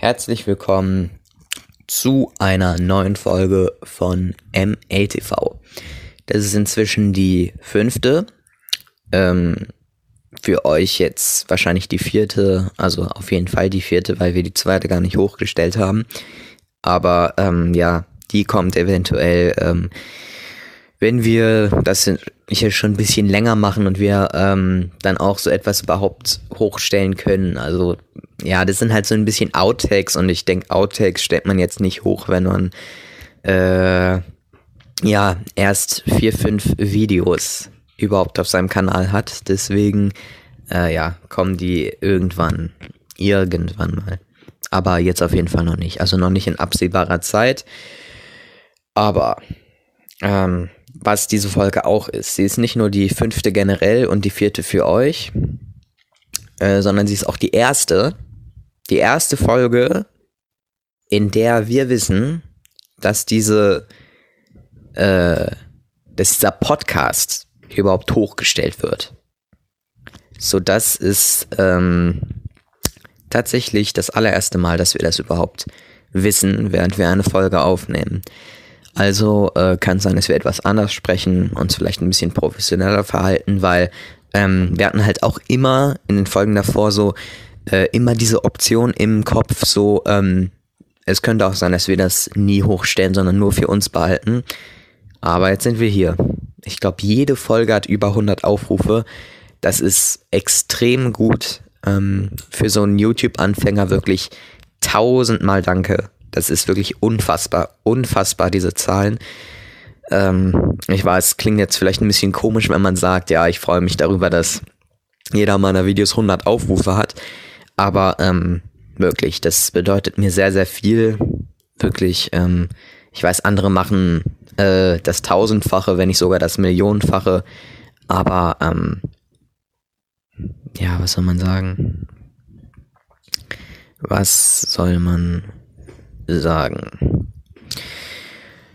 Herzlich willkommen zu einer neuen Folge von MLTV. Das ist inzwischen die fünfte. Ähm, für euch jetzt wahrscheinlich die vierte, also auf jeden Fall die vierte, weil wir die zweite gar nicht hochgestellt haben. Aber ähm, ja, die kommt eventuell, ähm, wenn wir das hier schon ein bisschen länger machen und wir ähm, dann auch so etwas überhaupt hochstellen können. Also ja, das sind halt so ein bisschen Outtakes und ich denke, Outtakes stellt man jetzt nicht hoch, wenn man äh, ja erst vier, fünf Videos überhaupt auf seinem Kanal hat. Deswegen äh, ja, kommen die irgendwann, irgendwann mal. Aber jetzt auf jeden Fall noch nicht. Also noch nicht in absehbarer Zeit. Aber ähm, was diese Folge auch ist, sie ist nicht nur die fünfte generell und die vierte für euch, äh, sondern sie ist auch die erste die erste Folge, in der wir wissen, dass diese, äh, dass dieser Podcast überhaupt hochgestellt wird. So, das ist ähm, tatsächlich das allererste Mal, dass wir das überhaupt wissen, während wir eine Folge aufnehmen. Also äh, kann es sein, dass wir etwas anders sprechen, uns vielleicht ein bisschen professioneller verhalten, weil ähm, wir hatten halt auch immer in den Folgen davor so äh, immer diese Option im Kopf, so, ähm, es könnte auch sein, dass wir das nie hochstellen, sondern nur für uns behalten. Aber jetzt sind wir hier. Ich glaube, jede Folge hat über 100 Aufrufe. Das ist extrem gut. Ähm, für so einen YouTube-Anfänger wirklich tausendmal Danke. Das ist wirklich unfassbar, unfassbar, diese Zahlen. Ähm, ich weiß, klingt jetzt vielleicht ein bisschen komisch, wenn man sagt, ja, ich freue mich darüber, dass jeder meiner Videos 100 Aufrufe hat. Aber ähm, wirklich, das bedeutet mir sehr, sehr viel. Wirklich, ähm, ich weiß, andere machen äh, das Tausendfache, wenn nicht sogar das Millionenfache. Aber ähm, ja, was soll man sagen? Was soll man sagen?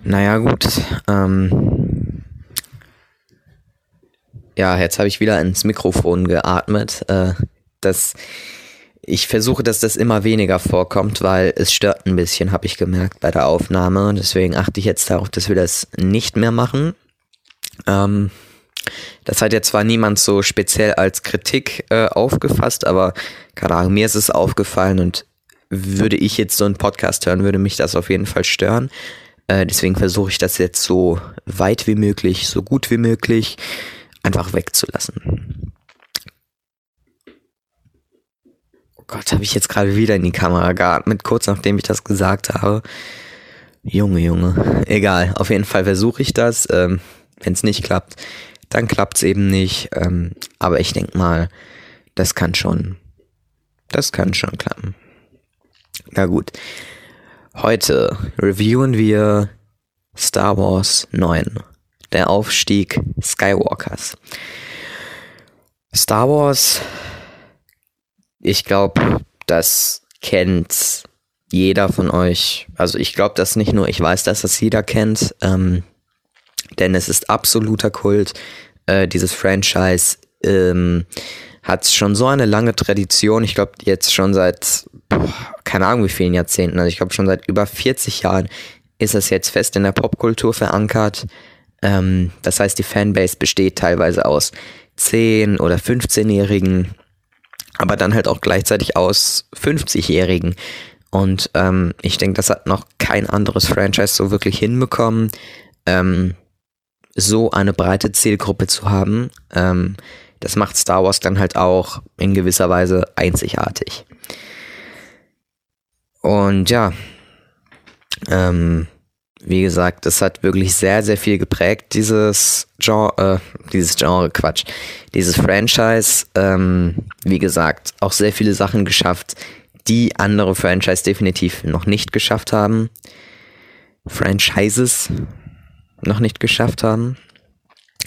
Naja, gut. Ähm, ja, jetzt habe ich wieder ins Mikrofon geatmet. Äh, das ich versuche, dass das immer weniger vorkommt, weil es stört ein bisschen, habe ich gemerkt bei der Aufnahme. Deswegen achte ich jetzt darauf, dass wir das nicht mehr machen. Ähm, das hat jetzt zwar niemand so speziell als Kritik äh, aufgefasst, aber keine Ahnung, mir ist es aufgefallen und würde ich jetzt so einen Podcast hören, würde mich das auf jeden Fall stören. Äh, deswegen versuche ich das jetzt so weit wie möglich, so gut wie möglich einfach wegzulassen. Gott, habe ich jetzt gerade wieder in die Kamera geatmet, kurz nachdem ich das gesagt habe. Junge, Junge. Egal, auf jeden Fall versuche ich das. Ähm, Wenn es nicht klappt, dann klappt es eben nicht. Ähm, aber ich denke mal, das kann schon. Das kann schon klappen. Na gut. Heute reviewen wir Star Wars 9. Der Aufstieg Skywalkers. Star Wars ich glaube, das kennt jeder von euch. Also ich glaube das nicht nur, ich weiß, dass das jeder kennt, ähm, denn es ist absoluter Kult. Äh, dieses Franchise ähm, hat schon so eine lange Tradition. Ich glaube jetzt schon seit, boah, keine Ahnung wie vielen Jahrzehnten, also ich glaube schon seit über 40 Jahren ist es jetzt fest in der Popkultur verankert. Ähm, das heißt, die Fanbase besteht teilweise aus 10- oder 15-Jährigen aber dann halt auch gleichzeitig aus 50-Jährigen. Und ähm, ich denke, das hat noch kein anderes Franchise so wirklich hinbekommen, ähm, so eine breite Zielgruppe zu haben. Ähm, das macht Star Wars dann halt auch in gewisser Weise einzigartig. Und ja, ähm, wie gesagt, es hat wirklich sehr, sehr viel geprägt, dieses Genre, äh, dieses Genre, Quatsch, dieses Franchise. Ähm, wie gesagt, auch sehr viele Sachen geschafft, die andere Franchise definitiv noch nicht geschafft haben. Franchises noch nicht geschafft haben.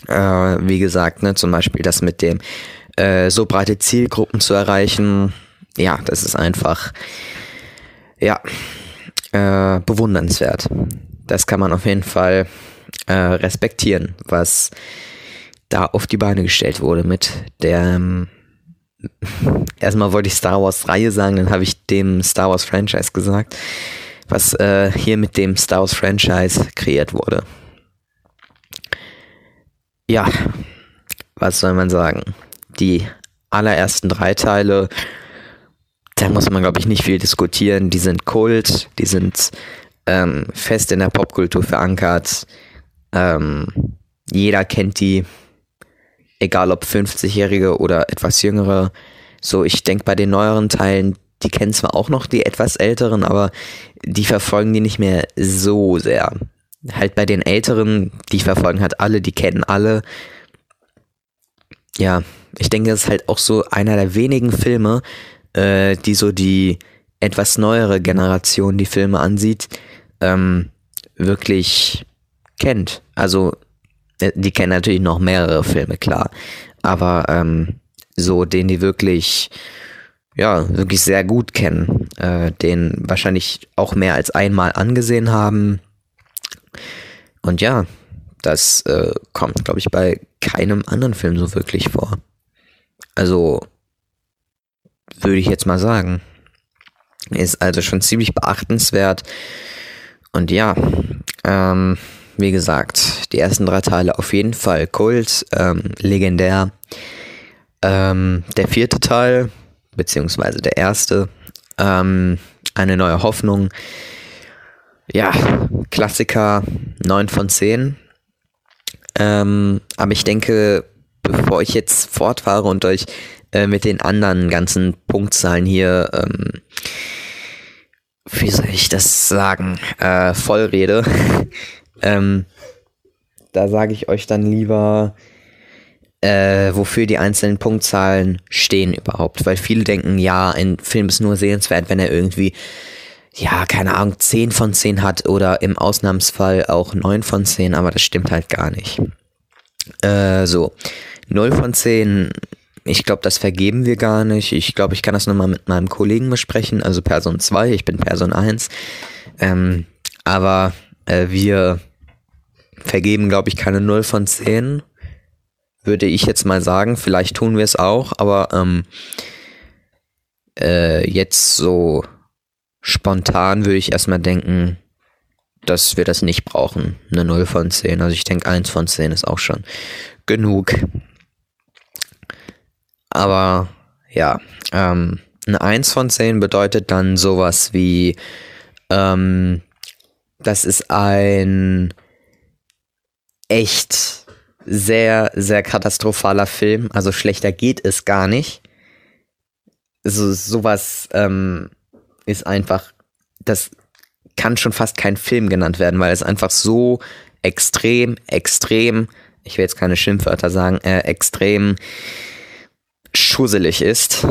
Äh, wie gesagt, ne, zum Beispiel das mit dem äh, so breite Zielgruppen zu erreichen. Ja, das ist einfach, ja, äh, bewundernswert das kann man auf jeden Fall äh, respektieren, was da auf die Beine gestellt wurde mit der erstmal wollte ich Star Wars Reihe sagen, dann habe ich dem Star Wars Franchise gesagt, was äh, hier mit dem Star Wars Franchise kreiert wurde. Ja, was soll man sagen? Die allerersten drei Teile, da muss man glaube ich nicht viel diskutieren. Die sind Kult, die sind ähm, fest in der Popkultur verankert. Ähm, jeder kennt die, egal ob 50-Jährige oder etwas Jüngere. So, ich denke bei den neueren Teilen, die kennen zwar auch noch die etwas älteren, aber die verfolgen die nicht mehr so sehr. Halt bei den älteren, die verfolgen halt alle, die kennen alle. Ja, ich denke, das ist halt auch so einer der wenigen Filme, äh, die so die etwas neuere Generation die Filme ansieht, ähm, wirklich kennt. Also, äh, die kennen natürlich noch mehrere Filme, klar. Aber ähm, so den die wirklich, ja, wirklich sehr gut kennen, äh, den wahrscheinlich auch mehr als einmal angesehen haben. Und ja, das äh, kommt, glaube ich, bei keinem anderen Film so wirklich vor. Also, würde ich jetzt mal sagen. Ist also schon ziemlich beachtenswert. Und ja, ähm, wie gesagt, die ersten drei Teile auf jeden Fall Kult, ähm, legendär. Ähm, der vierte Teil, beziehungsweise der erste, ähm, eine neue Hoffnung. Ja, Klassiker 9 von 10. Ähm, aber ich denke, bevor ich jetzt fortfahre und euch äh, mit den anderen ganzen Punktzahlen hier, ähm, wie soll ich das sagen, äh, vollrede, ähm, da sage ich euch dann lieber, äh, wofür die einzelnen Punktzahlen stehen überhaupt. Weil viele denken, ja, ein Film ist nur sehenswert, wenn er irgendwie, ja, keine Ahnung, 10 von 10 hat oder im Ausnahmsfall auch 9 von 10, aber das stimmt halt gar nicht. Äh, so, 0 von 10 ich glaube, das vergeben wir gar nicht. Ich glaube, ich kann das nochmal mit meinem Kollegen besprechen, also Person 2, ich bin Person 1. Ähm, aber äh, wir vergeben, glaube ich, keine 0 von 10. Würde ich jetzt mal sagen. Vielleicht tun wir es auch, aber ähm, äh, jetzt so spontan würde ich erstmal denken, dass wir das nicht brauchen. Eine 0 von 10. Also ich denke, 1 von 10 ist auch schon genug. Aber ja, ähm, eine 1 von 10 bedeutet dann sowas wie, ähm, das ist ein echt sehr, sehr katastrophaler Film. Also schlechter geht es gar nicht. So, sowas ähm, ist einfach, das kann schon fast kein Film genannt werden, weil es einfach so extrem, extrem, ich will jetzt keine Schimpfwörter sagen, äh, extrem schusselig ist.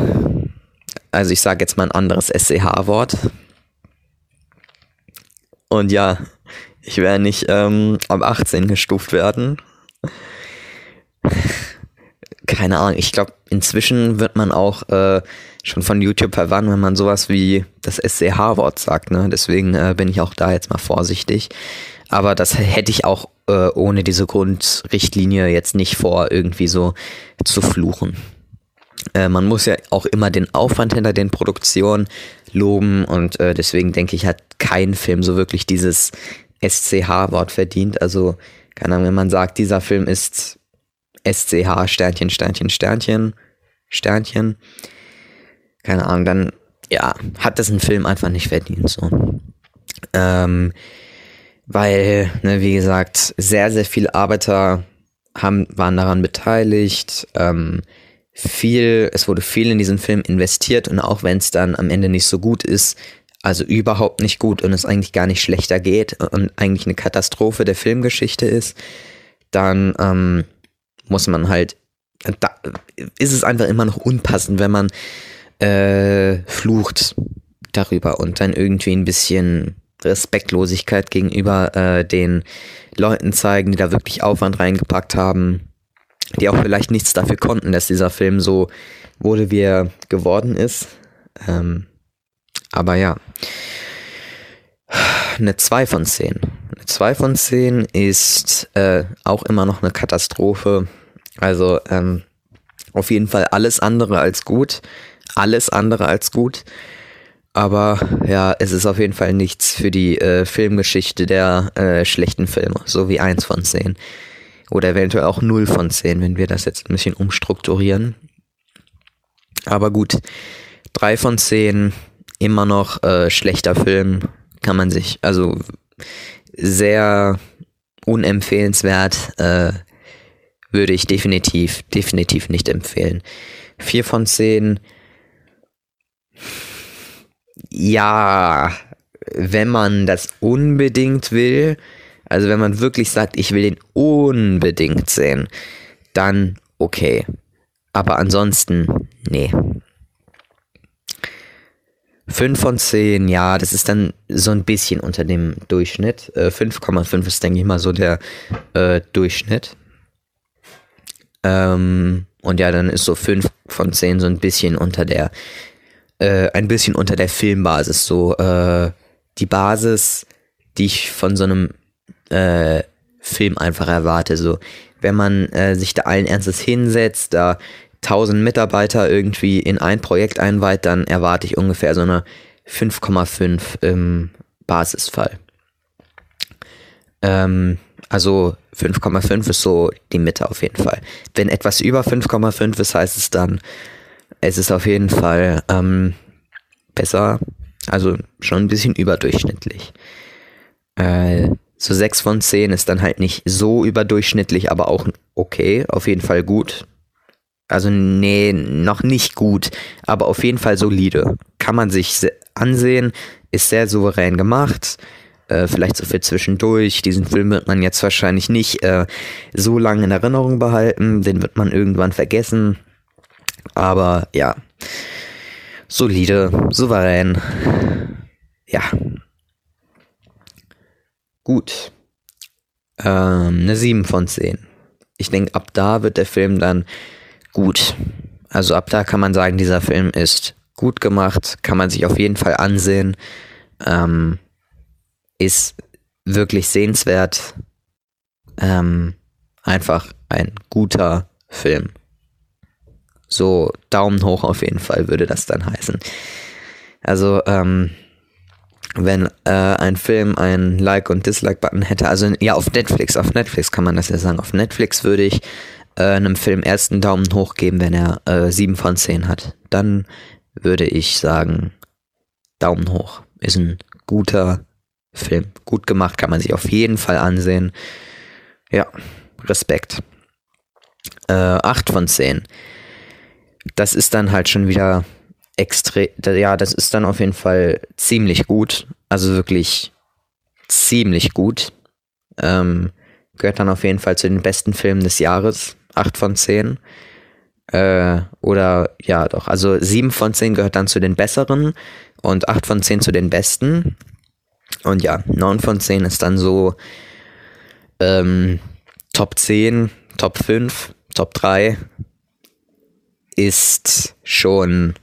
Also ich sage jetzt mal ein anderes SCH-Wort. Und ja, ich werde nicht ähm, ab 18 gestuft werden. Keine Ahnung, ich glaube, inzwischen wird man auch äh, schon von YouTube verwandt, wenn man sowas wie das SCH-Wort sagt. Ne? Deswegen äh, bin ich auch da jetzt mal vorsichtig. Aber das hätte ich auch äh, ohne diese Grundrichtlinie jetzt nicht vor, irgendwie so zu fluchen. Äh, man muss ja auch immer den Aufwand hinter den Produktionen loben und äh, deswegen denke ich, hat kein Film so wirklich dieses SCH-Wort verdient. Also, keine Ahnung, wenn man sagt, dieser Film ist SCH, Sternchen, Sternchen, Sternchen, Sternchen, keine Ahnung, dann, ja, hat das ein Film einfach nicht verdient, so. Ähm, weil, ne, wie gesagt, sehr, sehr viele Arbeiter haben, waren daran beteiligt, ähm, viel, es wurde viel in diesen Film investiert und auch wenn es dann am Ende nicht so gut ist, also überhaupt nicht gut und es eigentlich gar nicht schlechter geht und eigentlich eine Katastrophe der Filmgeschichte ist, dann ähm, muss man halt, da ist es einfach immer noch unpassend, wenn man äh, flucht darüber und dann irgendwie ein bisschen Respektlosigkeit gegenüber äh, den Leuten zeigen, die da wirklich Aufwand reingepackt haben die auch vielleicht nichts dafür konnten, dass dieser Film so wurde, wie er geworden ist. Ähm, aber ja. Eine 2 von 10. Eine 2 von 10 ist äh, auch immer noch eine Katastrophe. Also, ähm, Auf jeden Fall alles andere als gut. Alles andere als gut. Aber ja, es ist auf jeden Fall nichts für die äh, Filmgeschichte der äh, schlechten Filme. So wie eins von zehn. Oder eventuell auch 0 von 10, wenn wir das jetzt ein bisschen umstrukturieren. Aber gut, 3 von 10, immer noch äh, schlechter Film, kann man sich, also sehr unempfehlenswert, äh, würde ich definitiv, definitiv nicht empfehlen. 4 von 10, ja, wenn man das unbedingt will, also wenn man wirklich sagt, ich will den unbedingt sehen, dann okay. Aber ansonsten, nee. 5 von 10, ja, das ist dann so ein bisschen unter dem Durchschnitt. Äh, 5,5 ist, denke ich mal, so der äh, Durchschnitt. Ähm, und ja, dann ist so 5 von 10 so ein bisschen unter der, äh, ein bisschen unter der Filmbasis. So äh, die Basis, die ich von so einem äh, Film einfach erwarte. So, wenn man äh, sich da allen Ernstes hinsetzt, da tausend Mitarbeiter irgendwie in ein Projekt einweiht, dann erwarte ich ungefähr so eine 5,5 im Basisfall. Ähm, also 5,5 ist so die Mitte auf jeden Fall. Wenn etwas über 5,5 ist, heißt es dann, es ist auf jeden Fall ähm, besser, also schon ein bisschen überdurchschnittlich. Äh, so 6 von 10 ist dann halt nicht so überdurchschnittlich, aber auch okay, auf jeden Fall gut. Also nee, noch nicht gut, aber auf jeden Fall solide. Kann man sich ansehen, ist sehr souverän gemacht. Äh, vielleicht so für zwischendurch. Diesen Film wird man jetzt wahrscheinlich nicht äh, so lange in Erinnerung behalten. Den wird man irgendwann vergessen. Aber ja, solide, souverän. Ja, Gut. Ähm, eine 7 von 10. Ich denke, ab da wird der Film dann gut. Also ab da kann man sagen, dieser Film ist gut gemacht, kann man sich auf jeden Fall ansehen, ähm, ist wirklich sehenswert, ähm, einfach ein guter Film. So Daumen hoch auf jeden Fall würde das dann heißen. Also ähm, wenn äh, ein Film einen Like- und Dislike-Button hätte. Also ja, auf Netflix, auf Netflix kann man das ja sagen. Auf Netflix würde ich äh, einem Film ersten Daumen hoch geben, wenn er äh, 7 von 10 hat. Dann würde ich sagen, Daumen hoch. Ist ein guter Film. Gut gemacht, kann man sich auf jeden Fall ansehen. Ja, Respekt. Äh, 8 von 10. Das ist dann halt schon wieder extrem, ja, das ist dann auf jeden Fall ziemlich gut. Also wirklich ziemlich gut. Ähm, gehört dann auf jeden Fall zu den besten Filmen des Jahres. 8 von 10. Äh, oder ja, doch. Also 7 von 10 gehört dann zu den besseren und 8 von 10 zu den besten. Und ja, 9 von 10 ist dann so ähm, Top 10, Top 5, Top 3 ist schon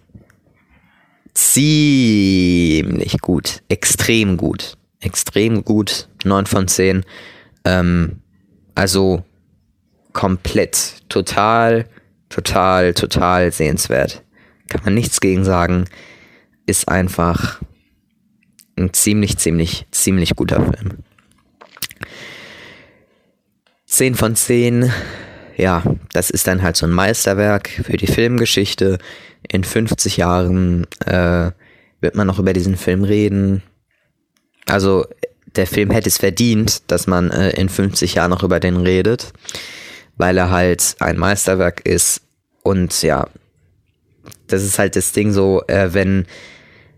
ziemlich gut. Extrem gut. Extrem gut. 9 von 10. Ähm, also komplett, total, total, total sehenswert. Kann man nichts gegen sagen. Ist einfach ein ziemlich, ziemlich, ziemlich guter Film. 10 von 10. Ja, das ist dann halt so ein Meisterwerk für die Filmgeschichte in 50 Jahren äh, wird man noch über diesen Film reden. Also der Film hätte es verdient, dass man äh, in 50 Jahren noch über den redet, weil er halt ein Meisterwerk ist. Und ja, das ist halt das Ding so, äh, wenn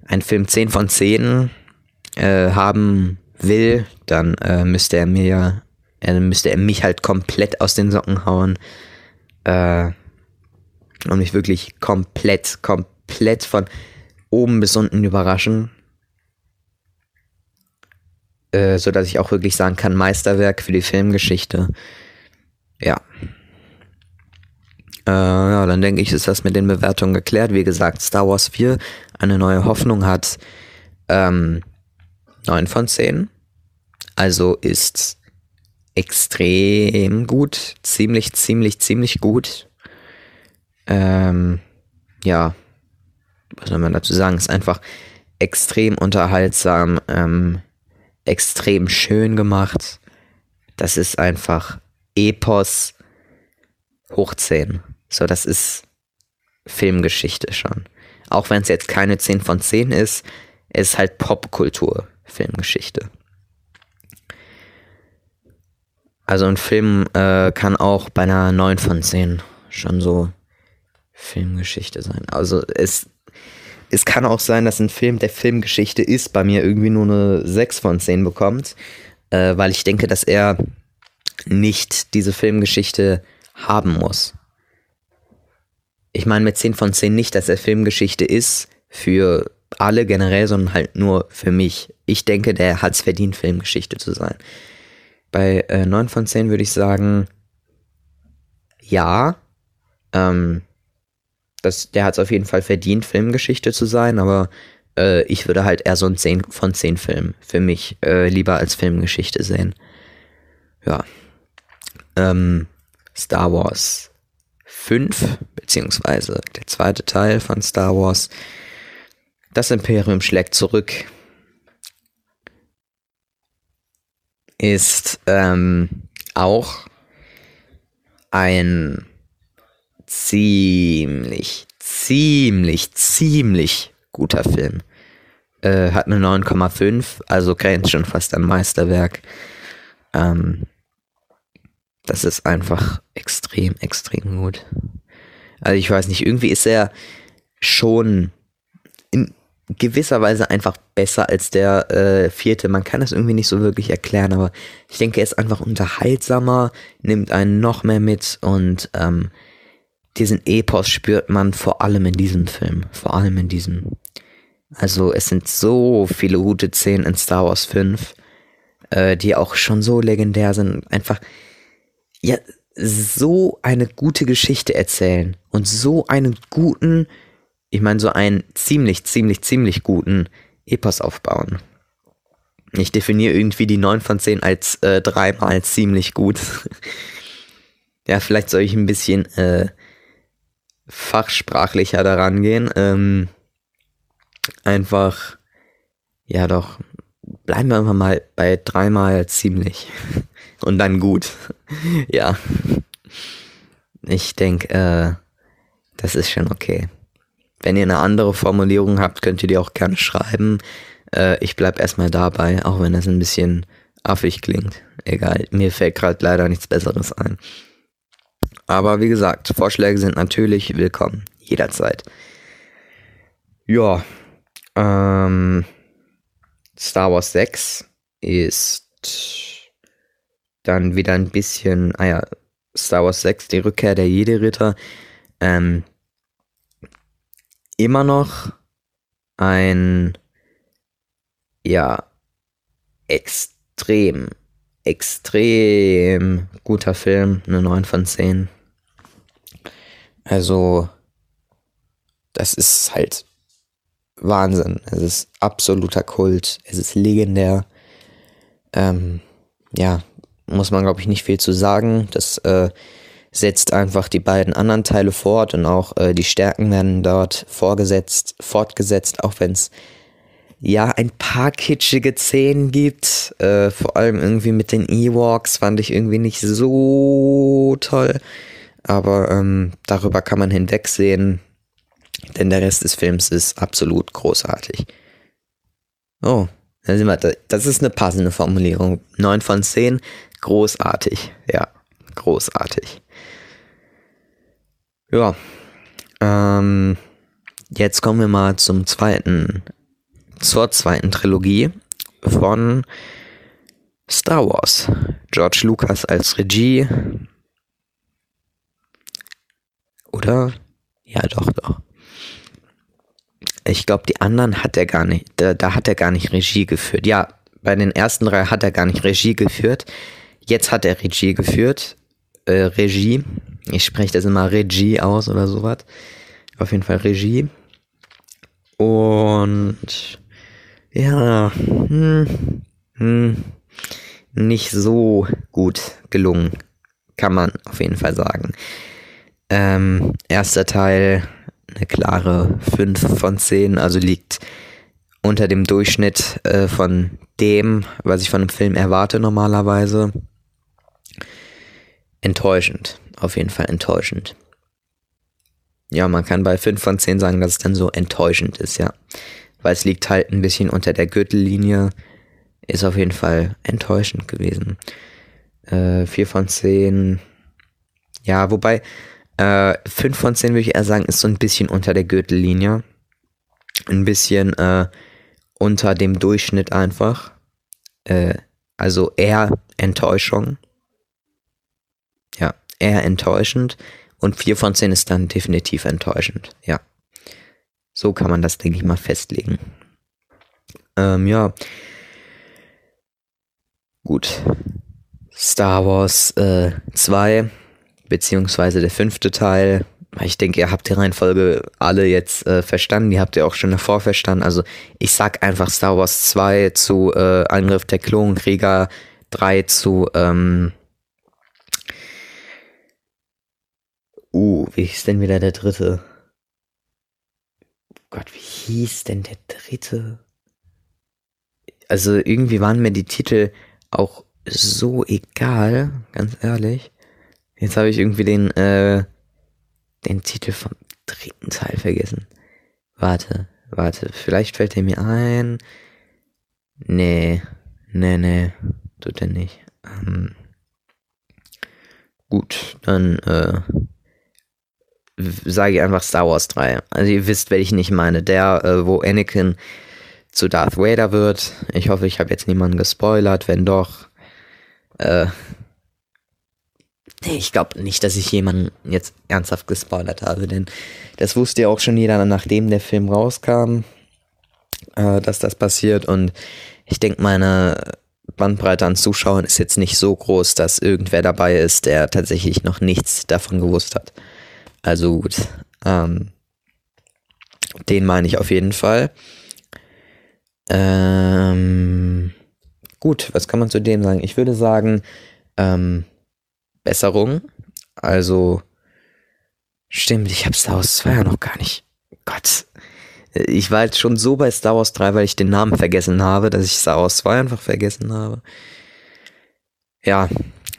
ein Film 10 von 10 äh, haben will, dann äh, müsste er mir, äh, müsste er mich halt komplett aus den Socken hauen. Äh, und mich wirklich komplett, komplett von oben bis unten überraschen. Äh, so dass ich auch wirklich sagen kann, Meisterwerk für die Filmgeschichte. Ja. Äh, ja, dann denke ich, ist das mit den Bewertungen geklärt. Wie gesagt, Star Wars 4, eine neue Hoffnung hat ähm, 9 von 10. Also ist extrem gut. Ziemlich, ziemlich, ziemlich gut. Ähm, ja, was soll man dazu sagen? Ist einfach extrem unterhaltsam, ähm, extrem schön gemacht. Das ist einfach Epos hoch 10. So, das ist Filmgeschichte schon. Auch wenn es jetzt keine 10 von 10 ist, ist halt Popkultur, Filmgeschichte. Also ein Film äh, kann auch bei einer 9 von 10 schon so Filmgeschichte sein. Also es, es kann auch sein, dass ein Film, der Filmgeschichte ist, bei mir irgendwie nur eine 6 von 10 bekommt, äh, weil ich denke, dass er nicht diese Filmgeschichte haben muss. Ich meine mit 10 von 10 nicht, dass er Filmgeschichte ist für alle generell, sondern halt nur für mich. Ich denke, der hat es verdient, Filmgeschichte zu sein. Bei äh, 9 von 10 würde ich sagen, ja. Ähm, das, der hat es auf jeden Fall verdient, Filmgeschichte zu sein, aber äh, ich würde halt eher so ein 10 von 10 Film für mich äh, lieber als Filmgeschichte sehen. Ja. Ähm, Star Wars 5, beziehungsweise der zweite Teil von Star Wars. Das Imperium schlägt zurück. Ist ähm, auch ein ziemlich, ziemlich, ziemlich guter Film. Äh, hat eine 9,5, also grenzt schon fast an Meisterwerk. Ähm, das ist einfach extrem, extrem gut. Also ich weiß nicht, irgendwie ist er schon in, gewisser Weise einfach besser als der äh, vierte. Man kann das irgendwie nicht so wirklich erklären, aber ich denke, er ist einfach unterhaltsamer, nimmt einen noch mehr mit und ähm, diesen Epos spürt man vor allem in diesem Film. Vor allem in diesem. Also es sind so viele gute Szenen in Star Wars 5, äh, die auch schon so legendär sind. Einfach, ja, so eine gute Geschichte erzählen und so einen guten ich meine, so einen ziemlich, ziemlich, ziemlich guten Epos aufbauen. Ich definiere irgendwie die 9 von 10 als äh, dreimal ziemlich gut. ja, vielleicht soll ich ein bisschen äh, fachsprachlicher daran gehen. Ähm, einfach, ja doch, bleiben wir einfach mal bei dreimal ziemlich. Und dann gut. ja. Ich denke, äh, das ist schon okay. Wenn ihr eine andere Formulierung habt, könnt ihr die auch gerne schreiben. Äh, ich bleib erstmal dabei, auch wenn das ein bisschen affig klingt. Egal, mir fällt gerade leider nichts Besseres ein. Aber wie gesagt, Vorschläge sind natürlich willkommen, jederzeit. Ja, ähm, Star Wars 6 ist dann wieder ein bisschen, ah ja, Star Wars 6, die Rückkehr der Jedi-Ritter. Ähm, immer noch ein, ja, extrem, extrem guter Film, eine 9 von 10. Also, das ist halt Wahnsinn. Es ist absoluter Kult. Es ist legendär. Ähm, ja, muss man, glaube ich, nicht viel zu sagen. Das äh, setzt einfach die beiden anderen Teile fort und auch äh, die Stärken werden dort vorgesetzt, fortgesetzt, auch wenn es ja ein paar kitschige Szenen gibt. Äh, vor allem irgendwie mit den Ewoks fand ich irgendwie nicht so toll. Aber ähm, darüber kann man hinwegsehen, denn der Rest des Films ist absolut großartig. Oh, das ist eine passende Formulierung. 9 von 10, großartig. Ja, großartig. Ja. Ähm, jetzt kommen wir mal zum zweiten, zur zweiten Trilogie von Star Wars. George Lucas als Regie. Oder? Ja, doch, doch. Ich glaube, die anderen hat er gar nicht, da, da hat er gar nicht Regie geführt. Ja, bei den ersten drei hat er gar nicht Regie geführt. Jetzt hat er Regie geführt. Äh, Regie. Ich spreche das immer Regie aus oder sowas. Auf jeden Fall Regie. Und ja, hm, hm, nicht so gut gelungen, kann man auf jeden Fall sagen. Ähm, erster Teil eine klare 5 von 10, also liegt unter dem Durchschnitt äh, von dem, was ich von einem Film erwarte normalerweise. Enttäuschend, auf jeden Fall enttäuschend. Ja, man kann bei 5 von 10 sagen, dass es dann so enttäuschend ist, ja. Weil es liegt halt ein bisschen unter der Gürtellinie. Ist auf jeden Fall enttäuschend gewesen. Äh, 4 von 10. Ja, wobei, äh, 5 von 10 würde ich eher sagen, ist so ein bisschen unter der Gürtellinie. Ein bisschen äh, unter dem Durchschnitt einfach. Äh, also eher Enttäuschung. Eher enttäuschend. Und 4 von 10 ist dann definitiv enttäuschend. Ja. So kann man das, denke ich mal, festlegen. Ähm, ja. Gut. Star Wars äh, 2, beziehungsweise der fünfte Teil. Ich denke, ihr habt die Reihenfolge alle jetzt äh, verstanden. Die habt ihr auch schon davor verstanden. Also ich sag einfach Star Wars 2 zu äh, Angriff der Klonkrieger, 3 zu ähm, Uh, wie hieß denn wieder der dritte? Gott, wie hieß denn der dritte? Also irgendwie waren mir die Titel auch so egal, ganz ehrlich. Jetzt habe ich irgendwie den, äh, den Titel vom dritten Teil vergessen. Warte, warte, vielleicht fällt er mir ein. Nee, nee, nee, tut er nicht. Ähm, gut, dann, äh, sage ich einfach Star Wars 3. Also ihr wisst, welchen ich meine. Der, äh, wo Anakin zu Darth Vader wird. Ich hoffe, ich habe jetzt niemanden gespoilert. Wenn doch, äh, ich glaube nicht, dass ich jemanden jetzt ernsthaft gespoilert habe, denn das wusste ja auch schon jeder, nachdem der Film rauskam, äh, dass das passiert. Und ich denke, meine Bandbreite an Zuschauern ist jetzt nicht so groß, dass irgendwer dabei ist, der tatsächlich noch nichts davon gewusst hat. Also gut. Ähm, den meine ich auf jeden Fall. Ähm, gut, was kann man zu dem sagen? Ich würde sagen, ähm, Besserung. Also, stimmt, ich habe Star Wars 2 ja noch gar nicht. Gott. Ich war jetzt schon so bei Star Wars 3, weil ich den Namen vergessen habe, dass ich Star Wars 2 einfach vergessen habe. Ja,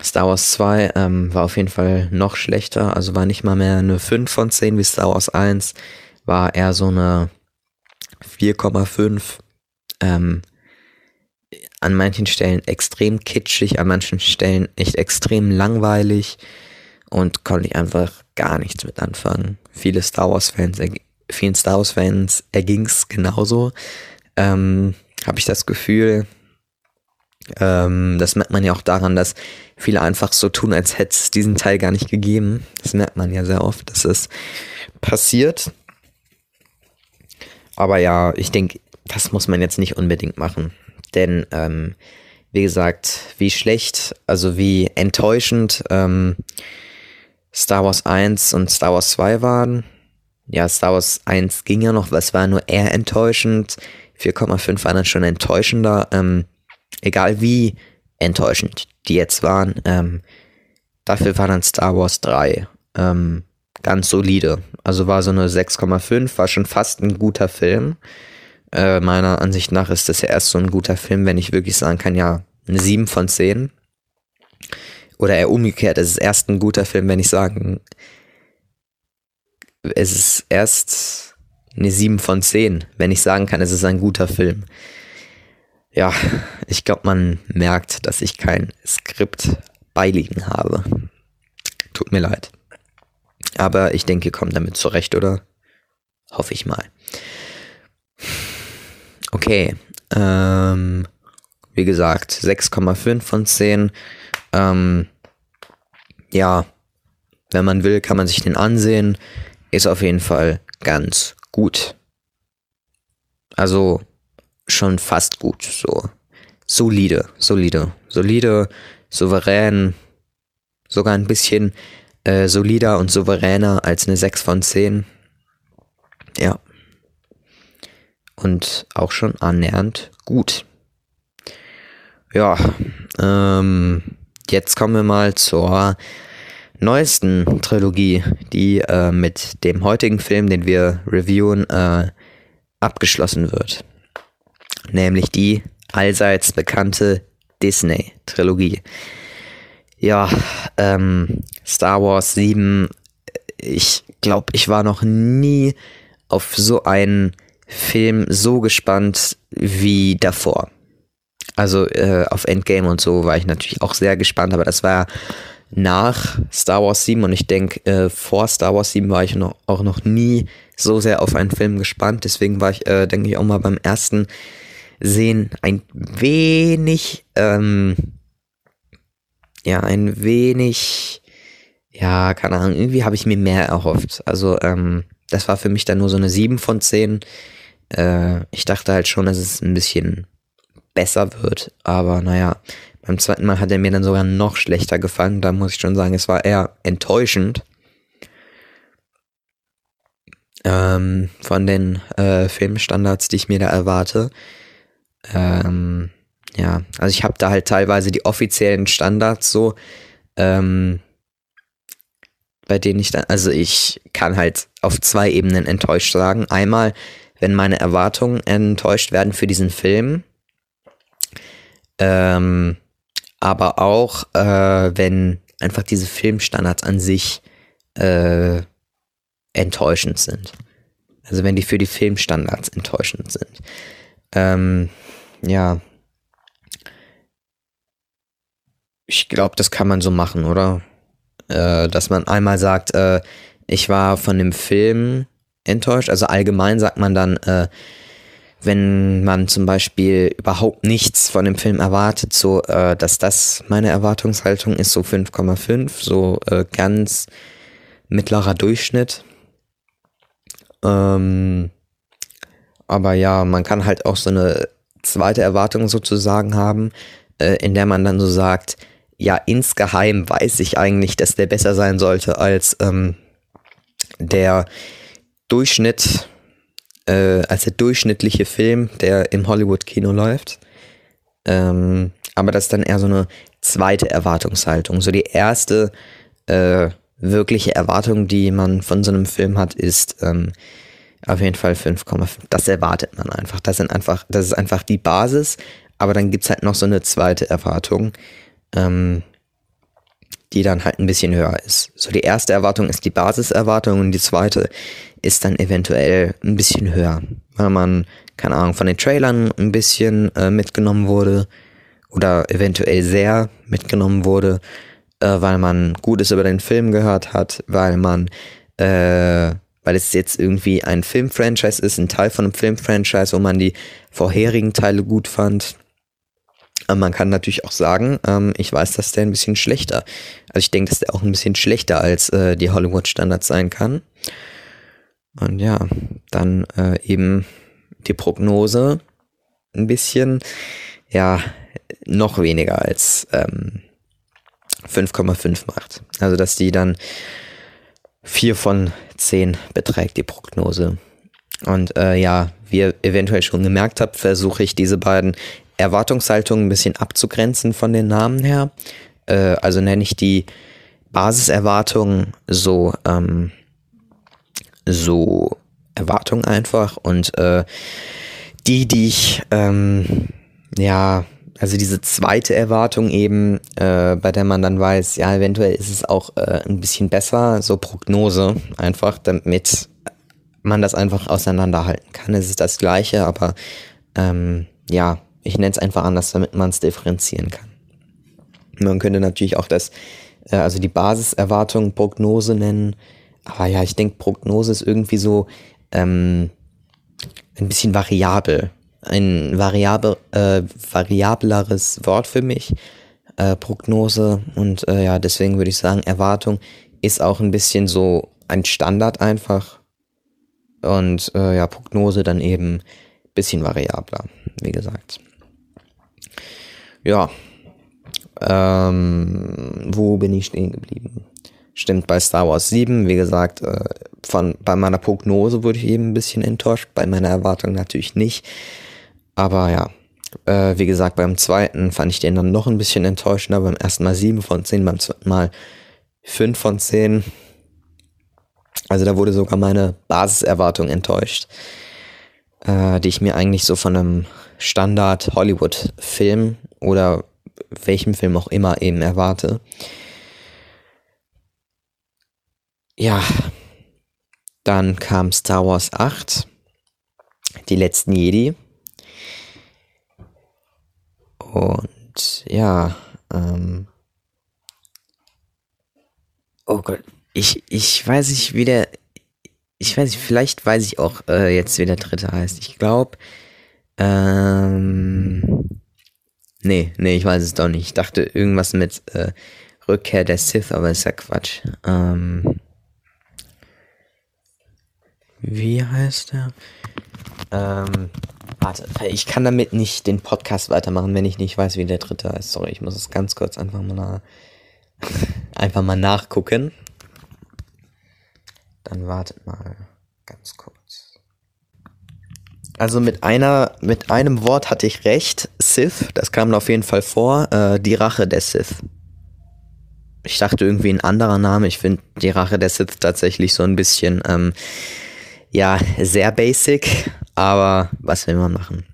Star Wars 2 ähm, war auf jeden Fall noch schlechter, also war nicht mal mehr eine 5 von 10 wie Star Wars 1, war eher so eine 4,5. Ähm, an manchen Stellen extrem kitschig, an manchen Stellen echt extrem langweilig und konnte ich einfach gar nichts mit anfangen. Viele Star Wars Fans, vielen Star Wars Fans erging es genauso. Ähm, Habe ich das Gefühl, ähm, das merkt man ja auch daran, dass viele einfach so tun, als hätte es diesen Teil gar nicht gegeben. Das merkt man ja sehr oft, dass es passiert. Aber ja, ich denke, das muss man jetzt nicht unbedingt machen. Denn, ähm, wie gesagt, wie schlecht, also wie enttäuschend ähm, Star Wars 1 und Star Wars 2 waren. Ja, Star Wars 1 ging ja noch, was war nur eher enttäuschend. 4,5 war dann schon enttäuschender. Ähm, egal wie enttäuschend die jetzt waren, ähm, dafür war dann Star Wars 3 ähm, ganz solide. Also war so eine 6,5, war schon fast ein guter Film. Äh, meiner Ansicht nach ist das ja erst so ein guter Film, wenn ich wirklich sagen kann, ja, eine 7 von 10. Oder eher umgekehrt, es ist erst ein guter Film, wenn ich sagen, es ist erst eine 7 von 10, wenn ich sagen kann, es ist ein guter Film. Ja, ich glaube, man merkt, dass ich kein Skript beiliegen habe. Tut mir leid. Aber ich denke, ihr kommt damit zurecht, oder? Hoffe ich mal. Okay. Ähm, wie gesagt, 6,5 von 10. Ähm, ja, wenn man will, kann man sich den ansehen. Ist auf jeden Fall ganz gut. Also schon fast gut. So solide, solide, solide, souverän, sogar ein bisschen äh, solider und souveräner als eine 6 von 10. Ja. Und auch schon annähernd gut. Ja, ähm, jetzt kommen wir mal zur neuesten Trilogie, die äh, mit dem heutigen Film, den wir reviewen, äh, abgeschlossen wird. Nämlich die allseits bekannte Disney-Trilogie. Ja, ähm, Star Wars 7, ich glaube, ich war noch nie auf so einen Film so gespannt wie davor. Also äh, auf Endgame und so war ich natürlich auch sehr gespannt, aber das war nach Star Wars 7 und ich denke, äh, vor Star Wars 7 war ich noch, auch noch nie so sehr auf einen Film gespannt. Deswegen war ich, äh, denke ich, auch mal beim ersten Sehen ein wenig, ähm, ja, ein wenig, ja, keine Ahnung, irgendwie habe ich mir mehr erhofft. Also, ähm, das war für mich dann nur so eine 7 von 10. Äh, ich dachte halt schon, dass es ein bisschen besser wird, aber naja, beim zweiten Mal hat er mir dann sogar noch schlechter gefallen. Da muss ich schon sagen, es war eher enttäuschend. Ähm, von den äh, Filmstandards, die ich mir da erwarte. Ähm, ja, also ich habe da halt teilweise die offiziellen Standards so, ähm, bei denen ich dann, also ich kann halt auf zwei Ebenen enttäuscht sagen. Einmal, wenn meine Erwartungen enttäuscht werden für diesen Film, ähm, aber auch, äh, wenn einfach diese Filmstandards an sich äh, enttäuschend sind. Also wenn die für die Filmstandards enttäuschend sind. Ähm, ja. Ich glaube, das kann man so machen, oder? Äh, dass man einmal sagt, äh, ich war von dem Film enttäuscht. Also allgemein sagt man dann, äh, wenn man zum Beispiel überhaupt nichts von dem Film erwartet, so äh, dass das meine Erwartungshaltung ist, so 5,5, so äh, ganz mittlerer Durchschnitt. Ähm, aber ja, man kann halt auch so eine zweite Erwartung sozusagen haben, äh, in der man dann so sagt, ja, insgeheim weiß ich eigentlich, dass der besser sein sollte als ähm, der Durchschnitt äh, als der durchschnittliche Film, der im Hollywood-Kino läuft. Ähm, aber das ist dann eher so eine zweite Erwartungshaltung. So die erste äh, wirkliche Erwartung, die man von so einem Film hat, ist ähm, auf jeden Fall 5,5. Das erwartet man einfach. Das sind einfach, das ist einfach die Basis. Aber dann gibt es halt noch so eine zweite Erwartung, ähm, die dann halt ein bisschen höher ist. So die erste Erwartung ist die Basiserwartung und die zweite ist dann eventuell ein bisschen höher, weil man, keine Ahnung, von den Trailern ein bisschen äh, mitgenommen wurde oder eventuell sehr mitgenommen wurde, äh, weil man Gutes über den Film gehört hat, weil man, äh, weil es jetzt irgendwie ein Filmfranchise ist, ein Teil von einem Filmfranchise, wo man die vorherigen Teile gut fand. Aber man kann natürlich auch sagen, ähm, ich weiß, dass der ein bisschen schlechter, also ich denke, dass der auch ein bisschen schlechter als äh, die Hollywood-Standards sein kann. Und ja, dann äh, eben die Prognose ein bisschen, ja, noch weniger als ähm, 5,5 macht. Also, dass die dann 4 von 10 beträgt, die Prognose. Und äh, ja, wie ihr eventuell schon gemerkt habt, versuche ich diese beiden Erwartungshaltungen ein bisschen abzugrenzen von den Namen her. Äh, also nenne ich die Basiserwartungen so ähm, so Erwartungen einfach und äh, die, die ich, ähm, ja, also diese zweite Erwartung eben, äh, bei der man dann weiß, ja, eventuell ist es auch äh, ein bisschen besser, so Prognose einfach, damit man das einfach auseinanderhalten kann. Es ist das gleiche, aber ähm, ja, ich nenne es einfach anders, damit man es differenzieren kann. Man könnte natürlich auch das, äh, also die Basiserwartung Prognose nennen, aber ja, ich denke, Prognose ist irgendwie so ähm, ein bisschen variabel. Ein variabel, äh, variableres Wort für mich. Äh, Prognose und äh, ja, deswegen würde ich sagen, Erwartung ist auch ein bisschen so ein Standard einfach. Und äh, ja, Prognose dann eben ein bisschen variabler, wie gesagt. Ja, ähm, wo bin ich stehen geblieben? Stimmt bei Star Wars 7, wie gesagt, äh, von, bei meiner Prognose wurde ich eben ein bisschen enttäuscht, bei meiner Erwartung natürlich nicht. Aber ja, äh, wie gesagt, beim zweiten fand ich den dann noch ein bisschen enttäuschender, beim ersten Mal 7 von 10, beim zweiten Mal 5 von 10. Also da wurde sogar meine Basiserwartung enttäuscht, äh, die ich mir eigentlich so von einem Standard Hollywood-Film oder welchem Film auch immer eben erwarte. Ja, dann kam Star Wars 8, die letzten Jedi. Und ja, ähm, oh Gott, ich, ich weiß nicht, wie der, ich weiß nicht, vielleicht weiß ich auch äh, jetzt, wie der dritte heißt. Ich glaube, ähm, nee, nee, ich weiß es doch nicht. Ich dachte irgendwas mit äh, Rückkehr der Sith, aber ist ja Quatsch. Ähm, wie heißt der? Ähm, warte, ich kann damit nicht den Podcast weitermachen, wenn ich nicht weiß, wie der dritte heißt. Sorry, ich muss es ganz kurz einfach mal, nach, einfach mal nachgucken. Dann wartet mal ganz kurz. Also mit einer, mit einem Wort hatte ich recht. Sith, das kam auf jeden Fall vor. Äh, die Rache der Sith. Ich dachte irgendwie ein anderer Name. Ich finde die Rache der Sith tatsächlich so ein bisschen, ähm, ja, sehr basic. Aber was will man machen?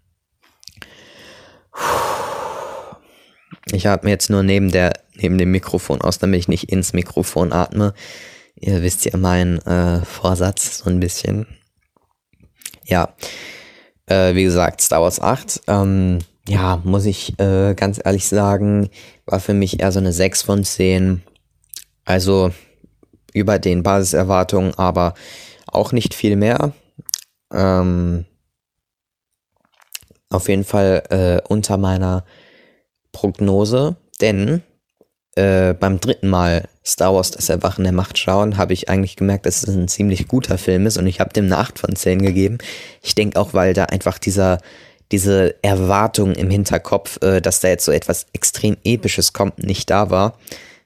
Ich atme jetzt nur neben der, neben dem Mikrofon aus, damit ich nicht ins Mikrofon atme. Ihr wisst ja meinen äh, Vorsatz so ein bisschen. Ja, äh, wie gesagt, Star Wars 8, ähm, ja, muss ich äh, ganz ehrlich sagen, war für mich eher so eine 6 von 10. Also über den Basiserwartungen, aber auch nicht viel mehr. Ähm, auf jeden Fall äh, unter meiner Prognose, denn äh, beim dritten Mal Star Wars Das Erwachen der Macht schauen, habe ich eigentlich gemerkt, dass es ein ziemlich guter Film ist und ich habe dem eine 8 von 10 gegeben. Ich denke auch, weil da einfach dieser, diese Erwartung im Hinterkopf, äh, dass da jetzt so etwas extrem Episches kommt, nicht da war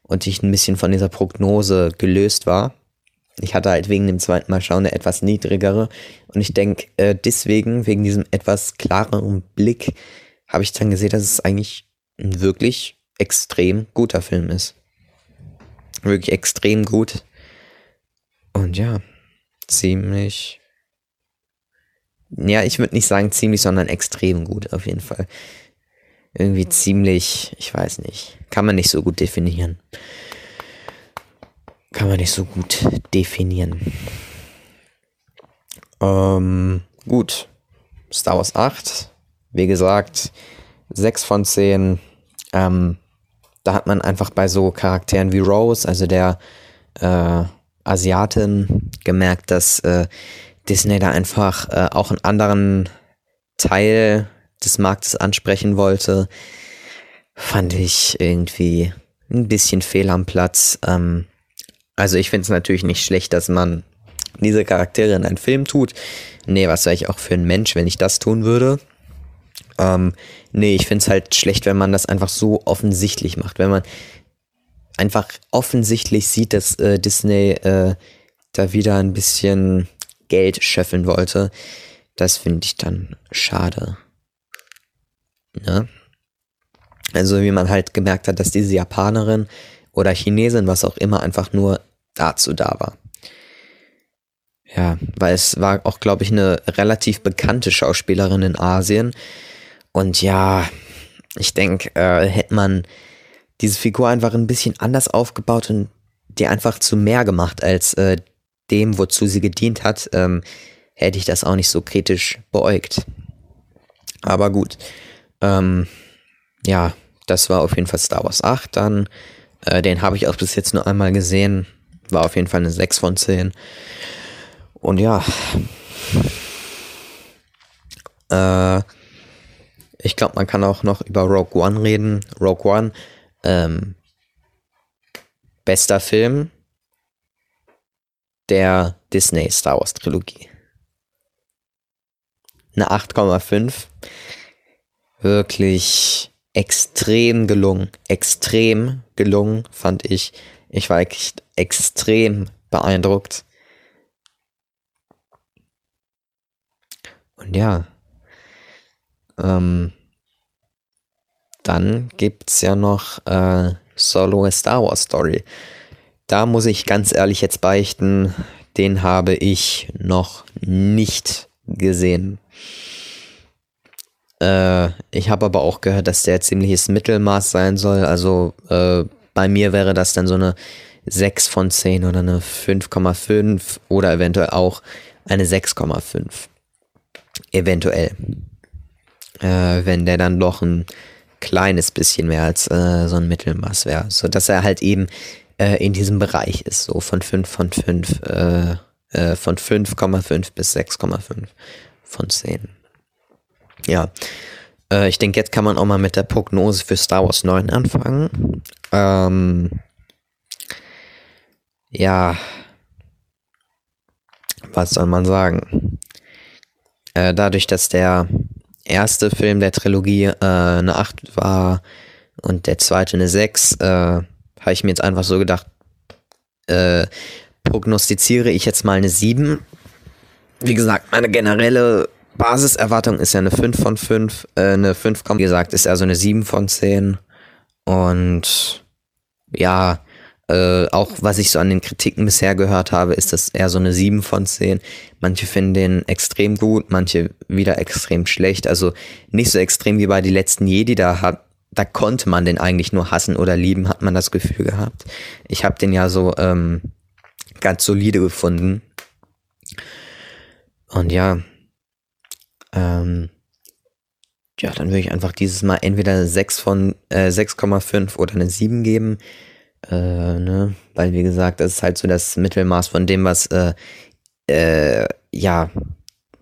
und ich ein bisschen von dieser Prognose gelöst war. Ich hatte halt wegen dem zweiten Mal schauen eine etwas niedrigere und ich denke, äh, deswegen, wegen diesem etwas klareren Blick, habe ich dann gesehen, dass es eigentlich ein wirklich extrem guter Film ist. Wirklich extrem gut. Und ja, ziemlich. Ja, ich würde nicht sagen ziemlich, sondern extrem gut auf jeden Fall. Irgendwie ziemlich, ich weiß nicht. Kann man nicht so gut definieren. Kann man nicht so gut definieren. Ähm, gut. Star Wars 8. Wie gesagt, 6 von 10. Ähm, da hat man einfach bei so Charakteren wie Rose, also der äh, Asiatin, gemerkt, dass äh, Disney da einfach äh, auch einen anderen Teil des Marktes ansprechen wollte. Fand ich irgendwie ein bisschen fehl am Platz. Ähm, also ich finde es natürlich nicht schlecht, dass man diese Charaktere in einen Film tut. Nee, was wäre ich auch für ein Mensch, wenn ich das tun würde? Ähm, nee, ich finde es halt schlecht, wenn man das einfach so offensichtlich macht. Wenn man einfach offensichtlich sieht, dass äh, Disney äh, da wieder ein bisschen Geld scheffeln wollte. Das finde ich dann schade. Ne? Also wie man halt gemerkt hat, dass diese Japanerin oder Chinesin, was auch immer, einfach nur dazu da war. Ja, weil es war auch, glaube ich, eine relativ bekannte Schauspielerin in Asien, und ja, ich denke, äh, hätte man diese Figur einfach ein bisschen anders aufgebaut und die einfach zu mehr gemacht als äh, dem, wozu sie gedient hat, ähm, hätte ich das auch nicht so kritisch beäugt. Aber gut. Ähm, ja, das war auf jeden Fall Star Wars 8. Dann, äh, den habe ich auch bis jetzt nur einmal gesehen. War auf jeden Fall eine 6 von 10. Und ja. Äh, ich glaube, man kann auch noch über Rogue One reden. Rogue One, ähm, bester Film der Disney Star Wars Trilogie. Eine 8,5. Wirklich extrem gelungen. Extrem gelungen, fand ich. Ich war echt extrem beeindruckt. Und ja. Ähm, dann gibt es ja noch äh, Solo A Star Wars Story. da muss ich ganz ehrlich jetzt beichten, den habe ich noch nicht gesehen. Äh, ich habe aber auch gehört, dass der ziemliches Mittelmaß sein soll. Also äh, bei mir wäre das dann so eine 6 von 10 oder eine 5,5 oder eventuell auch eine 6,5. Eventuell. Äh, wenn der dann doch ein kleines bisschen mehr als äh, so ein Mittelmaß wäre. So dass er halt eben äh, in diesem Bereich ist. So von 5 von 5, äh, äh, von 5,5 bis 6,5 von 10. Ja. Äh, ich denke, jetzt kann man auch mal mit der Prognose für Star Wars 9 anfangen. Ähm, ja. Was soll man sagen? Äh, dadurch, dass der erste Film der Trilogie äh, eine 8 war und der zweite eine 6, äh, habe ich mir jetzt einfach so gedacht, äh, prognostiziere ich jetzt mal eine 7. Wie gesagt, meine generelle Basiserwartung ist ja eine 5 von 5, äh, eine 5, wie gesagt, ist also eine 7 von 10. Und ja, äh, auch was ich so an den Kritiken bisher gehört habe, ist das eher so eine 7 von 10. Manche finden den extrem gut, manche wieder extrem schlecht. Also nicht so extrem wie bei die letzten Jedi, da hat da konnte man den eigentlich nur hassen oder lieben, hat man das Gefühl gehabt. Ich habe den ja so ähm, ganz solide gefunden. Und ja, ähm, ja, dann würde ich einfach dieses Mal entweder 6 von äh, 6,5 oder eine 7 geben. Äh, ne? Weil, wie gesagt, das ist halt so das Mittelmaß von dem, was äh, äh, ja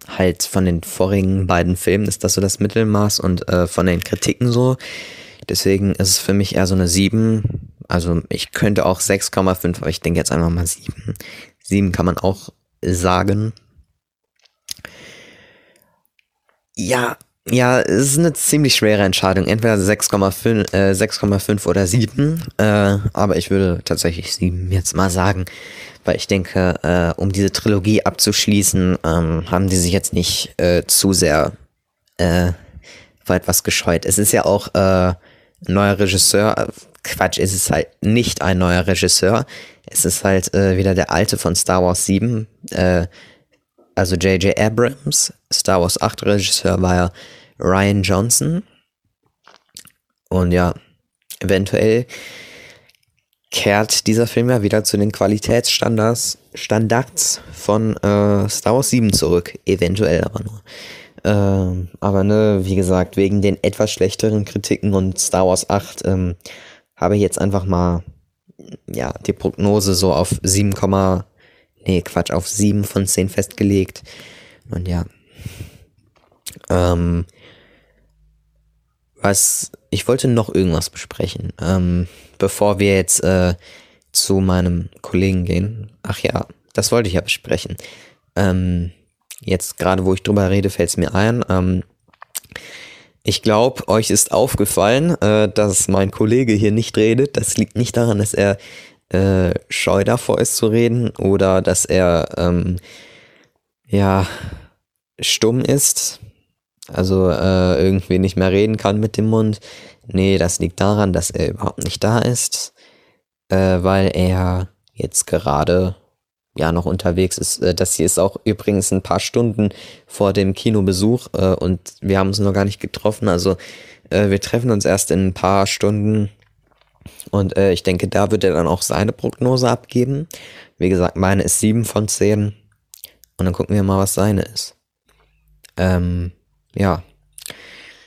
halt von den vorigen beiden Filmen ist das so das Mittelmaß und äh, von den Kritiken so. Deswegen ist es für mich eher so eine 7. Also ich könnte auch 6,5, aber ich denke jetzt einfach mal 7. 7 kann man auch sagen. Ja, ja, es ist eine ziemlich schwere Entscheidung. Entweder 6,5 äh, 6,5 oder 7. Äh, aber ich würde tatsächlich 7 jetzt mal sagen. Weil ich denke, äh, um diese Trilogie abzuschließen, ähm, haben die sich jetzt nicht äh, zu sehr äh, vor etwas gescheut. Es ist ja auch äh, ein neuer Regisseur. Quatsch, es ist halt nicht ein neuer Regisseur. Es ist halt äh, wieder der alte von Star Wars 7. Äh, also J.J. Abrams, Star Wars 8 Regisseur war ja Ryan Johnson. Und ja, eventuell kehrt dieser Film ja wieder zu den Qualitätsstandards Standards von äh, Star Wars 7 zurück. Eventuell aber nur. Ähm, aber ne, wie gesagt, wegen den etwas schlechteren Kritiken und Star Wars 8 ähm, habe ich jetzt einfach mal ja, die Prognose so auf 7, nee, Quatsch, auf 7 von 10 festgelegt. Und ja. Ähm, was, ich wollte noch irgendwas besprechen, ähm, bevor wir jetzt äh, zu meinem Kollegen gehen. Ach ja, das wollte ich ja besprechen. Ähm, jetzt gerade, wo ich drüber rede, fällt es mir ein. Ähm, ich glaube, euch ist aufgefallen, äh, dass mein Kollege hier nicht redet. Das liegt nicht daran, dass er äh, scheu davor ist zu reden oder dass er ähm, ja stumm ist, also äh, irgendwie nicht mehr reden kann mit dem Mund. Nee, das liegt daran, dass er überhaupt nicht da ist, äh, weil er jetzt gerade ja noch unterwegs ist. Äh, das hier ist auch übrigens ein paar Stunden vor dem Kinobesuch äh, und wir haben uns noch gar nicht getroffen. Also äh, wir treffen uns erst in ein paar Stunden und äh, ich denke, da wird er dann auch seine Prognose abgeben. Wie gesagt, meine ist 7 von 10. Und dann gucken wir mal, was seine ist. Ähm, ja.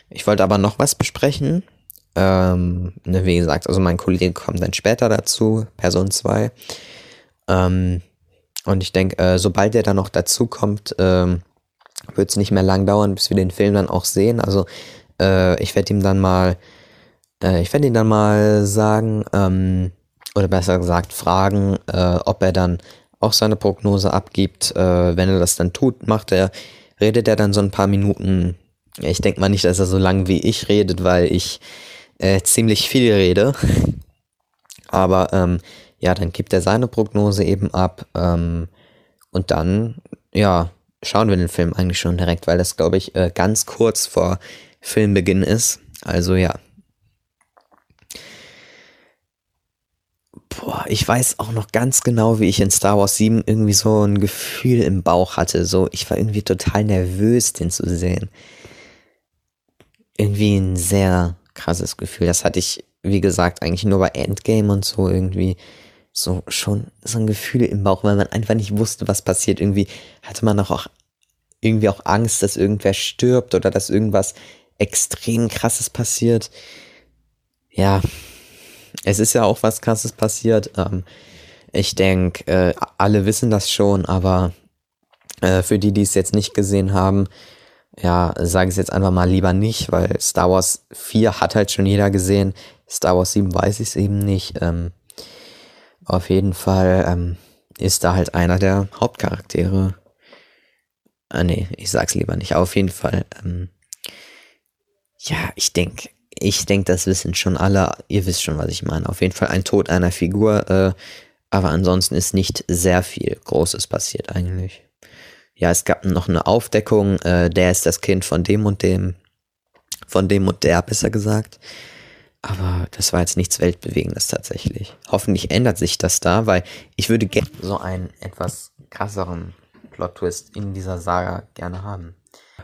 Ich wollte aber noch was besprechen. Ähm, ne, wie gesagt, also mein Kollege kommt dann später dazu, Person 2. Ähm, und ich denke, äh, sobald er dann noch dazu kommt, ähm, wird es nicht mehr lang dauern, bis wir den Film dann auch sehen. Also äh, ich werde ihm dann mal äh, ich werde ihn dann mal sagen, ähm, oder besser gesagt fragen, äh, ob er dann auch seine Prognose abgibt. Äh, wenn er das dann tut, macht er, redet er dann so ein paar Minuten. Ich denke mal nicht, dass er so lang wie ich redet, weil ich äh, ziemlich viel rede. Aber ähm, ja, dann gibt er seine Prognose eben ab. Ähm, und dann, ja, schauen wir den Film eigentlich schon direkt, weil das, glaube ich, äh, ganz kurz vor Filmbeginn ist. Also ja. Boah, ich weiß auch noch ganz genau, wie ich in Star Wars 7 irgendwie so ein Gefühl im Bauch hatte. So, ich war irgendwie total nervös, den zu sehen. Irgendwie ein sehr krasses Gefühl. Das hatte ich, wie gesagt, eigentlich nur bei Endgame und so irgendwie so schon so ein Gefühl im Bauch, weil man einfach nicht wusste, was passiert. Irgendwie hatte man auch irgendwie auch Angst, dass irgendwer stirbt oder dass irgendwas extrem krasses passiert. Ja, es ist ja auch was krasses passiert. Ähm, ich denke, äh, alle wissen das schon, aber äh, für die, die es jetzt nicht gesehen haben, ja, sage ich es jetzt einfach mal lieber nicht, weil Star Wars 4 hat halt schon jeder gesehen. Star Wars 7 weiß ich es eben nicht. Ähm, auf jeden Fall ähm, ist da halt einer der Hauptcharaktere. Ah, nee, ich sag's lieber nicht. Auf jeden Fall, ähm, ja, ich denke, ich denke, das wissen schon alle. Ihr wisst schon, was ich meine. Auf jeden Fall ein Tod einer Figur, äh, aber ansonsten ist nicht sehr viel Großes passiert eigentlich. Ja, es gab noch eine Aufdeckung, äh, der ist das Kind von dem und dem, von dem und der, besser gesagt. Aber das war jetzt nichts Weltbewegendes tatsächlich. Hoffentlich ändert sich das da, weil ich würde gerne so einen etwas krasseren Plot-Twist in dieser Saga gerne haben.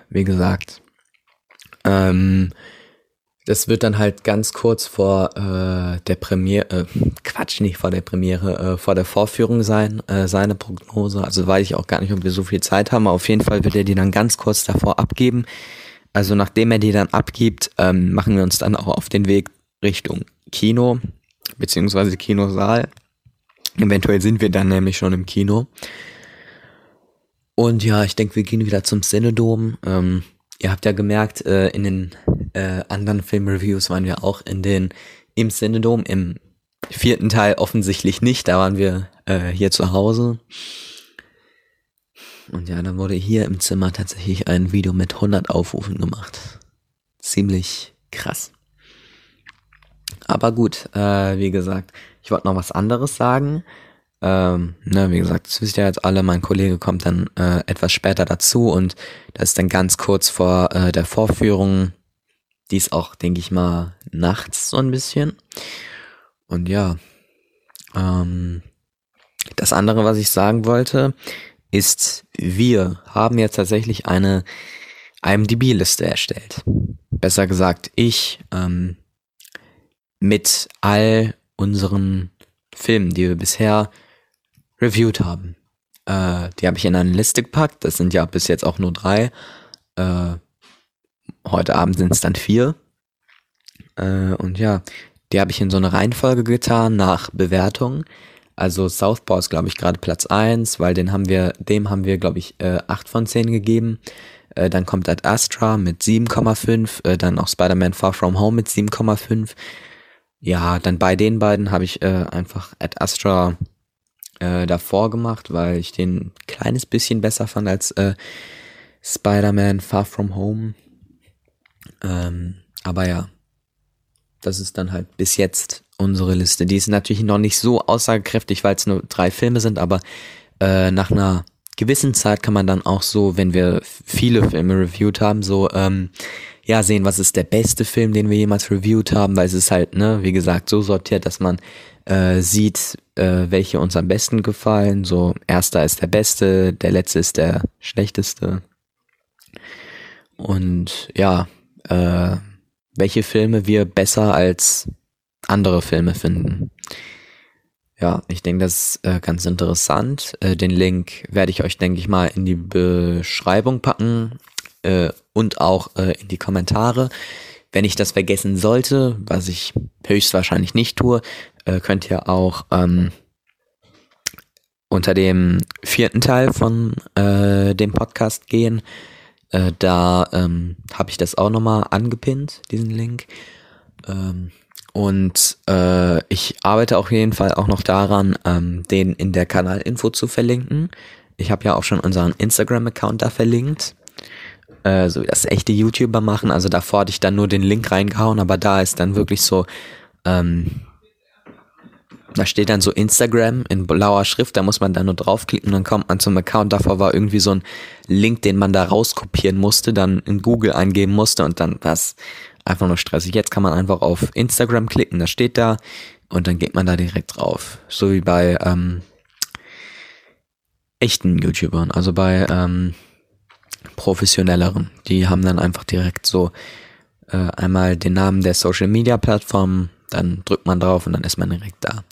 Wie gesagt, ähm, das wird dann halt ganz kurz vor äh, der Premiere, äh, Quatsch, nicht vor der Premiere, äh, vor der Vorführung sein, äh, seine Prognose. Also weiß ich auch gar nicht, ob wir so viel Zeit haben. Aber auf jeden Fall wird er die dann ganz kurz davor abgeben. Also nachdem er die dann abgibt, ähm, machen wir uns dann auch auf den Weg Richtung Kino, beziehungsweise Kinosaal. Eventuell sind wir dann nämlich schon im Kino. Und ja, ich denke, wir gehen wieder zum Cinedom. Ähm, ihr habt ja gemerkt, äh, in den äh, anderen Filmreviews waren wir auch in den im Cinedom. Im vierten Teil offensichtlich nicht. Da waren wir äh, hier zu Hause. Und ja, dann wurde hier im Zimmer tatsächlich ein Video mit 100 Aufrufen gemacht. Ziemlich krass. Aber gut, äh, wie gesagt, ich wollte noch was anderes sagen. Ähm, ne, wie gesagt, das wisst ihr jetzt alle, mein Kollege kommt dann äh, etwas später dazu und das ist dann ganz kurz vor äh, der Vorführung. Die ist auch, denke ich mal, nachts so ein bisschen. Und ja, ähm, das andere, was ich sagen wollte, ist, wir haben jetzt tatsächlich eine IMDb-Liste erstellt. Besser gesagt, ich, ähm, mit all unseren Filmen, die wir bisher reviewed haben. Äh, die habe ich in eine Liste gepackt. Das sind ja bis jetzt auch nur drei. Äh, heute Abend sind es dann vier. Äh, und ja, die habe ich in so eine Reihenfolge getan nach Bewertung. Also Southpaw ist, glaube ich, gerade Platz eins, weil den haben wir, dem haben wir, glaube ich, äh, 8 von 10 gegeben. Äh, dann kommt Ad Astra mit 7,5, äh, dann auch Spider-Man Far From Home mit 7,5. Ja, dann bei den beiden habe ich äh, einfach Ad Astra äh, davor gemacht, weil ich den ein kleines bisschen besser fand als äh, Spider-Man Far From Home. Ähm, aber ja, das ist dann halt bis jetzt unsere Liste. Die ist natürlich noch nicht so aussagekräftig, weil es nur drei Filme sind, aber äh, nach einer gewissen Zeit kann man dann auch so, wenn wir viele Filme reviewed haben, so ähm, ja, sehen, was ist der beste Film, den wir jemals reviewed haben, weil es ist halt, ne, wie gesagt, so sortiert, dass man äh, sieht, äh, welche uns am besten gefallen. So, erster ist der beste, der letzte ist der schlechteste. Und ja, äh, welche Filme wir besser als andere Filme finden. Ja, ich denke, das ist äh, ganz interessant. Äh, den Link werde ich euch, denke ich mal, in die Beschreibung packen äh, und auch äh, in die Kommentare. Wenn ich das vergessen sollte, was ich höchstwahrscheinlich nicht tue, äh, könnt ihr auch ähm, unter dem vierten Teil von äh, dem Podcast gehen. Äh, da ähm, habe ich das auch nochmal angepinnt, diesen Link. Ähm, und äh, ich arbeite auf jeden Fall auch noch daran, ähm, den in der Kanalinfo zu verlinken. Ich habe ja auch schon unseren Instagram-Account da verlinkt äh, so das echte YouTuber machen. Also davor hatte ich dann nur den Link reingehauen, aber da ist dann wirklich so, ähm, da steht dann so Instagram in blauer Schrift, da muss man dann nur draufklicken dann kommt man zum Account. Davor war irgendwie so ein Link, den man da rauskopieren musste, dann in Google eingeben musste und dann war es einfach nur stressig. Jetzt kann man einfach auf Instagram klicken, das steht da und dann geht man da direkt drauf. So wie bei ähm, echten YouTubern, also bei ähm, professionelleren. Die haben dann einfach direkt so äh, einmal den Namen der Social Media Plattform, dann drückt man drauf und dann ist man direkt da.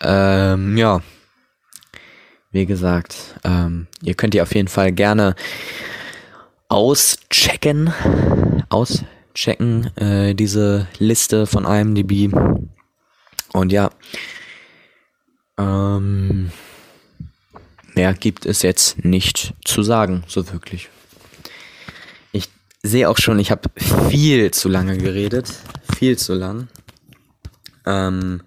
Ähm, ja. Wie gesagt, ähm, ihr könnt ihr auf jeden Fall gerne auschecken, auschecken, äh, diese Liste von IMDb. Und ja, ähm, mehr gibt es jetzt nicht zu sagen, so wirklich. Ich sehe auch schon, ich habe viel zu lange geredet, viel zu lang. Ähm,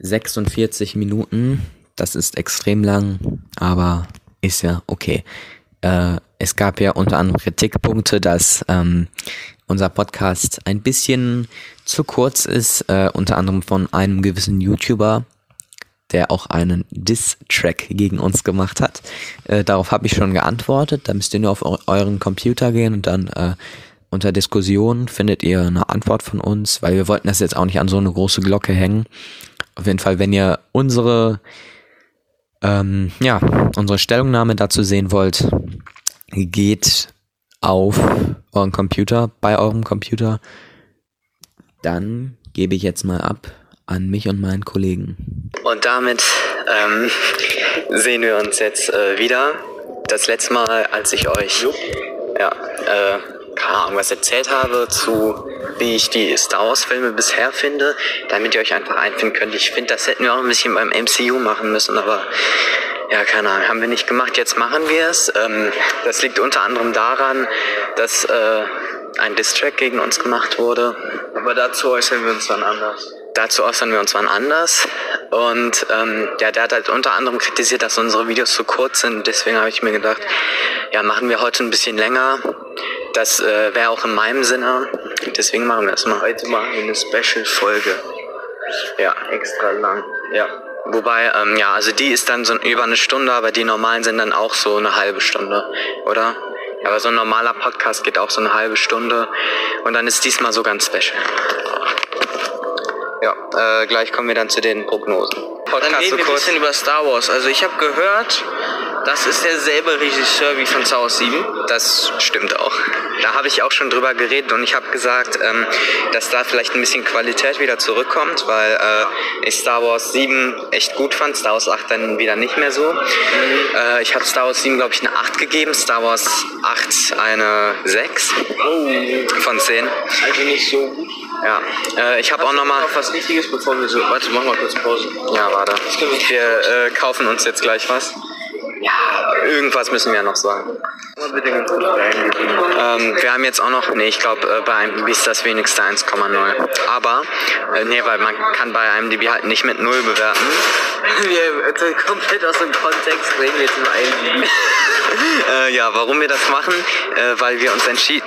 46 Minuten, das ist extrem lang, aber ist ja okay. Äh, es gab ja unter anderem Kritikpunkte, dass ähm, unser Podcast ein bisschen zu kurz ist, äh, unter anderem von einem gewissen YouTuber, der auch einen Diss-Track gegen uns gemacht hat. Äh, darauf habe ich schon geantwortet. Da müsst ihr nur auf euren Computer gehen und dann äh, unter Diskussion findet ihr eine Antwort von uns, weil wir wollten das jetzt auch nicht an so eine große Glocke hängen. Auf jeden Fall, wenn ihr unsere ähm, ja, unsere Stellungnahme dazu sehen wollt, geht auf euren Computer, bei eurem Computer. Dann gebe ich jetzt mal ab an mich und meinen Kollegen. Und damit ähm, sehen wir uns jetzt äh, wieder. Das letzte Mal, als ich euch ja, äh, keine Ahnung, was erzählt habe zu wie ich die Star Wars Filme bisher finde, damit ihr euch einfach einfinden könnt. Ich finde, das hätten wir auch ein bisschen beim MCU machen müssen, aber ja, keine Ahnung, haben wir nicht gemacht, jetzt machen wir es. Ähm, das liegt unter anderem daran, dass äh, ein Distrack gegen uns gemacht wurde. Aber dazu äußern wir uns dann anders. Dazu äußern wir uns wann anders. Und ähm, ja, der hat halt unter anderem kritisiert, dass unsere Videos zu kurz sind. Deswegen habe ich mir gedacht, ja, machen wir heute ein bisschen länger. Das äh, wäre auch in meinem Sinne. Deswegen machen wir das mal. Heute machen wir eine Special-Folge. Ja, extra lang. Ja. Wobei, ähm, ja, also die ist dann so über eine Stunde, aber die normalen sind dann auch so eine halbe Stunde, oder? Aber so ein normaler Podcast geht auch so eine halbe Stunde und dann ist diesmal so ganz special. Ja, äh, gleich kommen wir dann zu den Prognosen. Podcast dann reden wir ein bisschen über Star Wars. Also ich habe gehört, das ist derselbe Regisseur wie von Star Wars 7. Das stimmt auch. Da habe ich auch schon drüber geredet und ich habe gesagt, ähm, dass da vielleicht ein bisschen Qualität wieder zurückkommt, weil äh, ich Star Wars 7 echt gut fand, Star Wars 8 dann wieder nicht mehr so. Mhm. Äh, ich habe Star Wars 7, glaube ich, eine 8 gegeben, Star Wars 8 eine 6 oh. von 10. Also nicht so gut. Ja, äh, ich habe auch nochmal... Noch was Wichtiges, bevor wir so... Warte, machen wir kurz Pause. Ja, warte. Wir äh, kaufen uns jetzt gleich was. Ja, irgendwas müssen wir ja noch sagen. Ähm, wir haben jetzt auch noch, nee, ich glaube, äh, bei IMDb ist das wenigste 1,0. Aber, äh, nee, weil man kann bei IMDb halt nicht mit 0 bewerten. wir äh, komplett aus dem Kontext reden wir jetzt über IMDb. äh, ja, warum wir das machen? Äh, weil wir uns entschieden...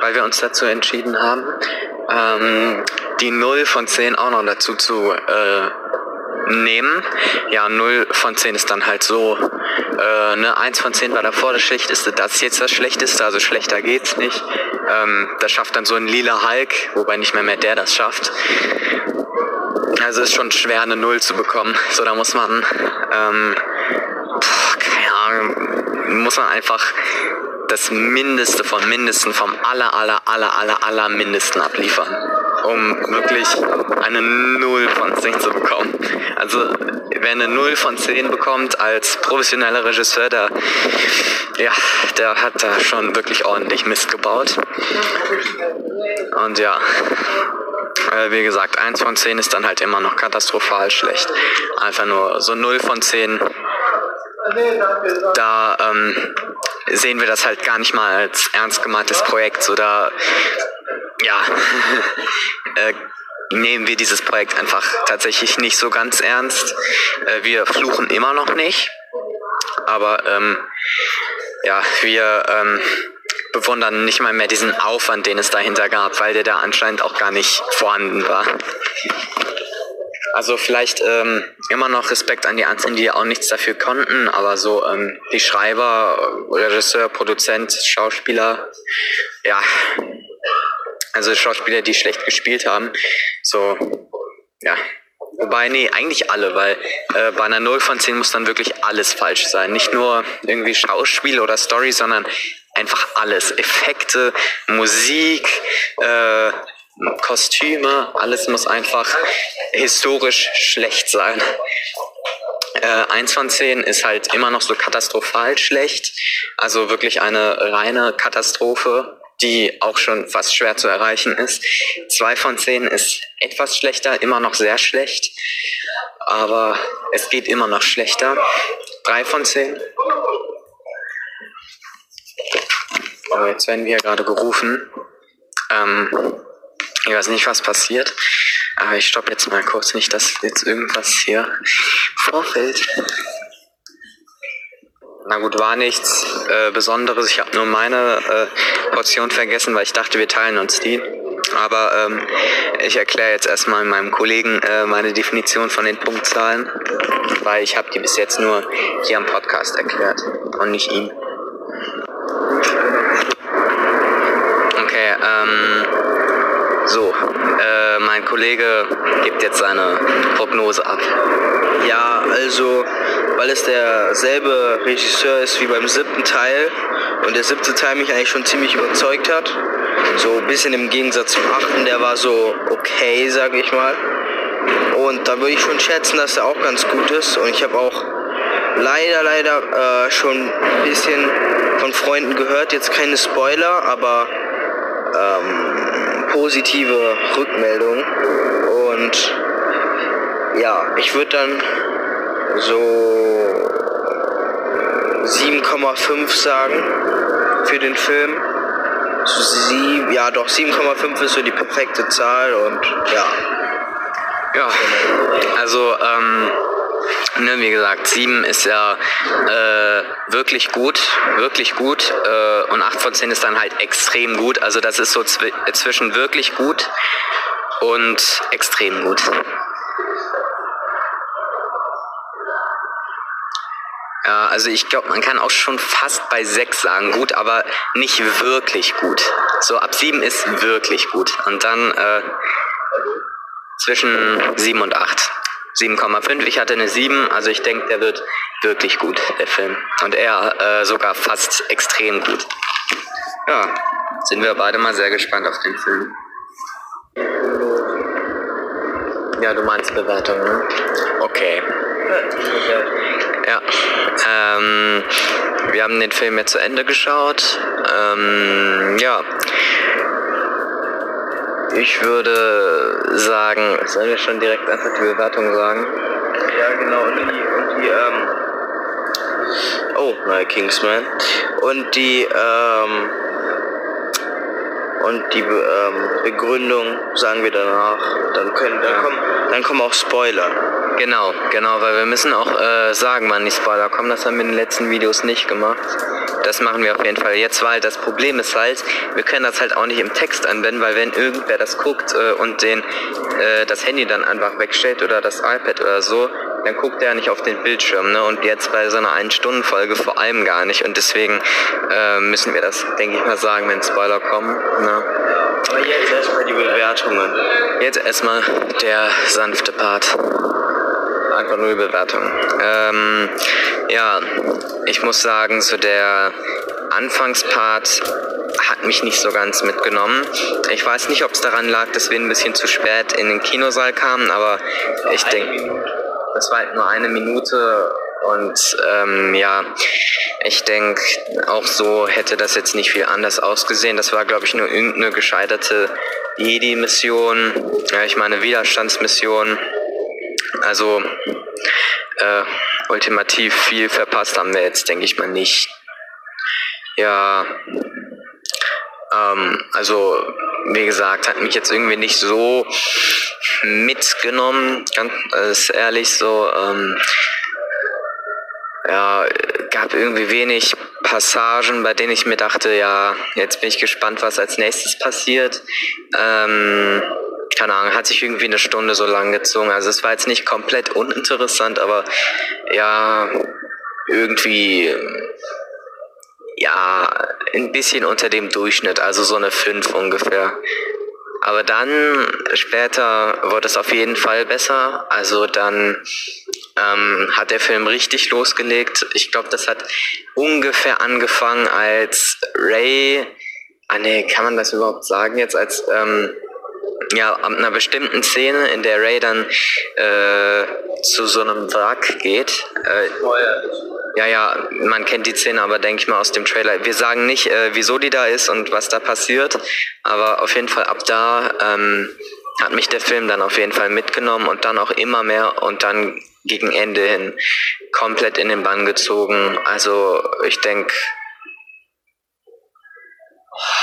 Weil wir uns dazu entschieden haben, ähm, die 0 von 10 auch noch dazu zu äh, nehmen. Ja, 0 von 10 ist dann halt so, äh, ne, 1 von 10 war davor das Schlechteste, das ist jetzt das Schlechteste, also schlechter geht's nicht. Ähm, das schafft dann so ein lila Hulk, wobei nicht mehr mehr der das schafft. Also ist schon schwer, eine 0 zu bekommen. So, da muss man, ähm, boah, keine Ahnung, muss man einfach das Mindeste vom Mindesten, vom aller, aller, aller, aller, aller Mindesten abliefern, um wirklich eine 0 von 10 zu bekommen. Also, wer eine 0 von 10 bekommt als professioneller Regisseur, der, ja, der hat da schon wirklich ordentlich Mist gebaut. Und ja, äh, wie gesagt, 1 von 10 ist dann halt immer noch katastrophal schlecht. Einfach nur so 0 von 10 da ähm, sehen wir das halt gar nicht mal als ernst gemeintes Projekt oder ja, äh, nehmen wir dieses Projekt einfach tatsächlich nicht so ganz ernst. Äh, wir fluchen immer noch nicht, aber ähm, ja, wir ähm, bewundern nicht mal mehr diesen Aufwand, den es dahinter gab, weil der da anscheinend auch gar nicht vorhanden war. Also vielleicht ähm, immer noch Respekt an die Einzelnen, die auch nichts dafür konnten, aber so ähm, die Schreiber, Regisseur, Produzent, Schauspieler, ja, Also Schauspieler, die schlecht gespielt haben. So, ja. Wobei, nee, eigentlich alle, weil äh, bei einer 0 von 10 muss dann wirklich alles falsch sein. Nicht nur irgendwie Schauspiel oder Story, sondern einfach alles. Effekte, Musik, äh, Kostüme, alles muss einfach historisch schlecht sein. Äh, 1 von 10 ist halt immer noch so katastrophal schlecht. Also wirklich eine reine Katastrophe die auch schon fast schwer zu erreichen ist. Zwei von zehn ist etwas schlechter, immer noch sehr schlecht, aber es geht immer noch schlechter. Drei von zehn. Oh, jetzt werden wir gerade gerufen. Ähm, ich weiß nicht, was passiert, aber ich stoppe jetzt mal kurz nicht, dass jetzt irgendwas hier vorfällt. Na gut, war nichts äh, Besonderes. Ich habe nur meine äh, Portion vergessen, weil ich dachte, wir teilen uns die. Aber ähm, ich erkläre jetzt erstmal meinem Kollegen äh, meine Definition von den Punktzahlen, weil ich habe die bis jetzt nur hier am Podcast erklärt und nicht ihm. Okay, ähm, so, äh, mein Kollege gibt jetzt seine Prognose ab. Ja, also, weil es derselbe Regisseur ist wie beim siebten Teil und der siebte Teil mich eigentlich schon ziemlich überzeugt hat. So ein bisschen im Gegensatz zum achten, der war so okay, sag ich mal. Und da würde ich schon schätzen, dass er auch ganz gut ist. Und ich habe auch leider, leider äh, schon ein bisschen von Freunden gehört. Jetzt keine Spoiler, aber ähm, positive Rückmeldungen. Und ja, ich würde dann so 7,5 sagen für den Film. So sieb, ja, doch 7,5 ist so die perfekte Zahl und ja. Ja, also ähm, ne, wie gesagt, 7 ist ja äh, wirklich gut, wirklich gut äh, und 8 von 10 ist dann halt extrem gut. Also das ist so zw zwischen wirklich gut und extrem gut. Ja, also ich glaube, man kann auch schon fast bei 6 sagen, gut, aber nicht wirklich gut. So ab 7 ist wirklich gut. Und dann äh, zwischen 7 und 8. 7,5. Ich hatte eine 7, also ich denke, der wird wirklich gut, der Film. Und er äh, sogar fast extrem gut. Ja, sind wir beide mal sehr gespannt auf den Film. Ja, du meinst Bewertung, ne? Okay. Ja. Ähm, wir haben den Film jetzt zu Ende geschaut. Ähm, ja. Ich würde sagen, sollen wir schon direkt einfach die Bewertung sagen? Ja, genau. Und die, und die ähm, oh, neue Kingsman. Und die, ähm, und die ähm, Begründung sagen wir danach. Dann können, dann kommen, dann kommen auch Spoiler. Genau, genau, weil wir müssen auch äh, sagen, wann die Spoiler kommen. Das haben wir in den letzten Videos nicht gemacht. Das machen wir auf jeden Fall jetzt, weil das Problem ist halt, wir können das halt auch nicht im Text anwenden, weil wenn irgendwer das guckt äh, und den, äh, das Handy dann einfach wegstellt oder das iPad oder so, dann guckt er nicht auf den Bildschirm. Ne? Und jetzt bei so einer Ein-Stunden-Folge vor allem gar nicht. Und deswegen äh, müssen wir das, denke ich mal, sagen, wenn Spoiler kommen. Ne? Aber jetzt erstmal die Bewertungen. Jetzt erstmal der sanfte Part einfach nur Bewertung. Ähm, ja, ich muss sagen, so der Anfangspart hat mich nicht so ganz mitgenommen. Ich weiß nicht, ob es daran lag, dass wir ein bisschen zu spät in den Kinosaal kamen, aber ich denke, das war halt nur eine Minute und ähm, ja, ich denke, auch so hätte das jetzt nicht viel anders ausgesehen. Das war, glaube ich, nur irgendeine gescheiterte Jedi-Mission, ja, ich meine Widerstandsmission. Also äh, ultimativ viel verpasst haben wir jetzt, denke ich mal nicht. Ja, ähm, also wie gesagt, hat mich jetzt irgendwie nicht so mitgenommen, ganz ehrlich so. Ähm, ja, gab irgendwie wenig Passagen, bei denen ich mir dachte, ja, jetzt bin ich gespannt, was als nächstes passiert. Ähm, keine Ahnung, hat sich irgendwie eine Stunde so lang gezogen. Also es war jetzt nicht komplett uninteressant, aber ja, irgendwie ja, ein bisschen unter dem Durchschnitt, also so eine 5 ungefähr. Aber dann später wurde es auf jeden Fall besser. Also dann ähm, hat der Film richtig losgelegt. Ich glaube, das hat ungefähr angefangen, als Ray, ah nee, kann man das überhaupt sagen jetzt, als ähm, ja, an einer bestimmten Szene, in der Ray dann äh, zu so einem Wrack geht. Äh, ja, ja, man kennt die Szene aber, denke ich mal, aus dem Trailer. Wir sagen nicht, äh, wieso die da ist und was da passiert, aber auf jeden Fall ab da ähm, hat mich der Film dann auf jeden Fall mitgenommen und dann auch immer mehr und dann gegen Ende hin komplett in den Bann gezogen. Also ich denke,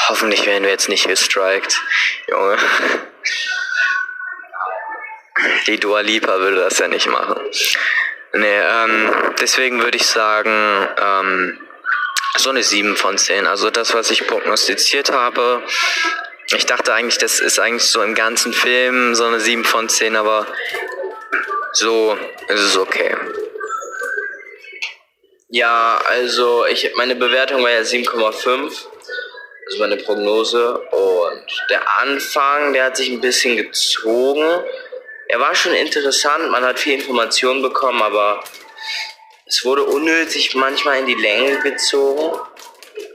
hoffentlich werden wir jetzt nicht gestrikt, Junge. Die Dua Lipa würde das ja nicht machen. Nee, ähm, deswegen würde ich sagen, ähm, so eine 7 von 10. Also das, was ich prognostiziert habe. Ich dachte eigentlich, das ist eigentlich so im ganzen Film so eine 7 von 10, aber so ist es okay. Ja, also ich meine Bewertung war ja 7,5. Das ist meine Prognose. Und der Anfang, der hat sich ein bisschen gezogen er war schon interessant, man hat viel Informationen bekommen, aber es wurde unnötig manchmal in die Länge gezogen.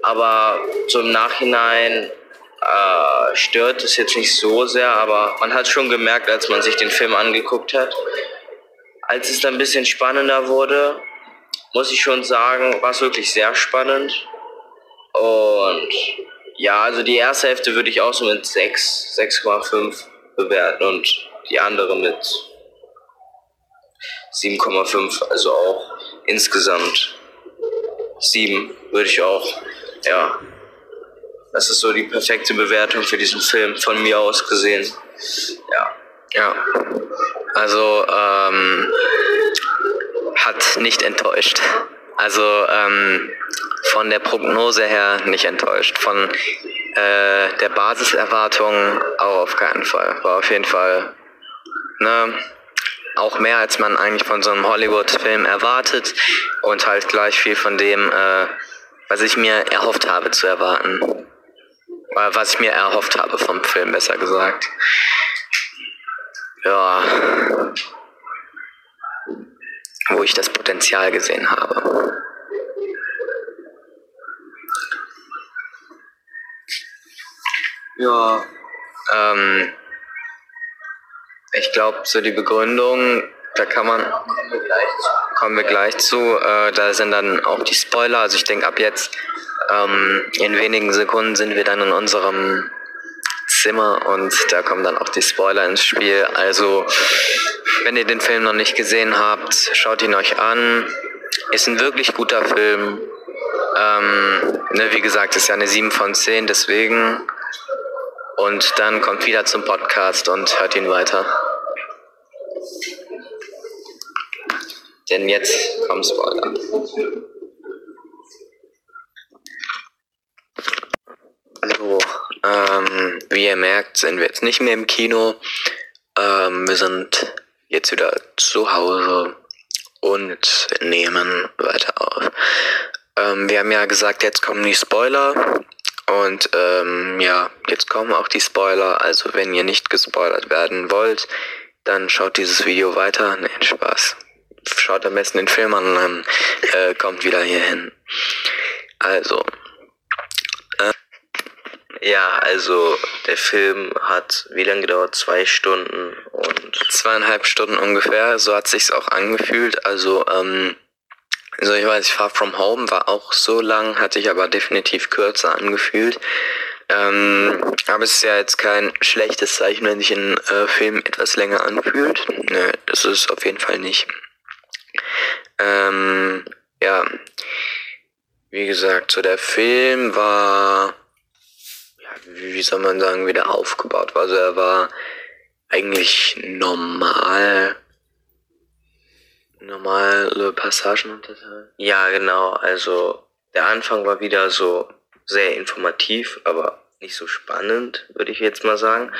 Aber im Nachhinein äh, stört es jetzt nicht so sehr, aber man hat schon gemerkt, als man sich den Film angeguckt hat. Als es dann ein bisschen spannender wurde, muss ich schon sagen, war es wirklich sehr spannend. Und ja, also die erste Hälfte würde ich auch so mit 6, 6,5 bewerten und die andere mit 7,5, also auch insgesamt 7 würde ich auch, ja. Das ist so die perfekte Bewertung für diesen Film von mir aus gesehen. Ja. Ja. Also, ähm, hat nicht enttäuscht. Also, ähm, von der Prognose her nicht enttäuscht. Von äh, der Basiserwartung auch auf keinen Fall. War auf jeden Fall Ne? Auch mehr als man eigentlich von so einem Hollywood-Film erwartet und halt gleich viel von dem, äh, was ich mir erhofft habe zu erwarten. Oder was ich mir erhofft habe vom Film, besser gesagt. Ja. Wo ich das Potenzial gesehen habe. Ja. Ähm, ich glaube, so die Begründung, da kann man, kommen wir gleich zu, äh, da sind dann auch die Spoiler. Also ich denke, ab jetzt ähm, in wenigen Sekunden sind wir dann in unserem Zimmer und da kommen dann auch die Spoiler ins Spiel. Also, wenn ihr den Film noch nicht gesehen habt, schaut ihn euch an. Ist ein wirklich guter Film. Ähm, ne, wie gesagt, ist ja eine 7 von 10, deswegen und dann kommt wieder zum Podcast und hört ihn weiter. Denn jetzt kommt Spoiler. Also, ähm, wie ihr merkt, sind wir jetzt nicht mehr im Kino. Ähm, wir sind jetzt wieder zu Hause und nehmen weiter auf. Ähm, wir haben ja gesagt, jetzt kommen die Spoiler. Und ähm, ja, jetzt kommen auch die Spoiler. Also wenn ihr nicht gespoilert werden wollt, dann schaut dieses Video weiter. Nee, Spaß. Schaut am besten den Film an und dann äh, kommt wieder hier hin. Also. Äh, ja, also der Film hat wie lange gedauert? Zwei Stunden und zweieinhalb Stunden ungefähr. So hat sich's auch angefühlt. Also ähm, also ich weiß, Far From Home war auch so lang, hat sich aber definitiv kürzer angefühlt. Ähm, aber es ist ja jetzt kein schlechtes Zeichen, wenn sich ein äh, Film etwas länger anfühlt. Nö, das ist auf jeden Fall nicht. Ähm, ja, wie gesagt, so der Film war, ja, wie soll man sagen, wieder aufgebaut. Also er war eigentlich normal normale Passagen unterteilen? Ja, genau. Also der Anfang war wieder so sehr informativ, aber nicht so spannend, würde ich jetzt mal sagen.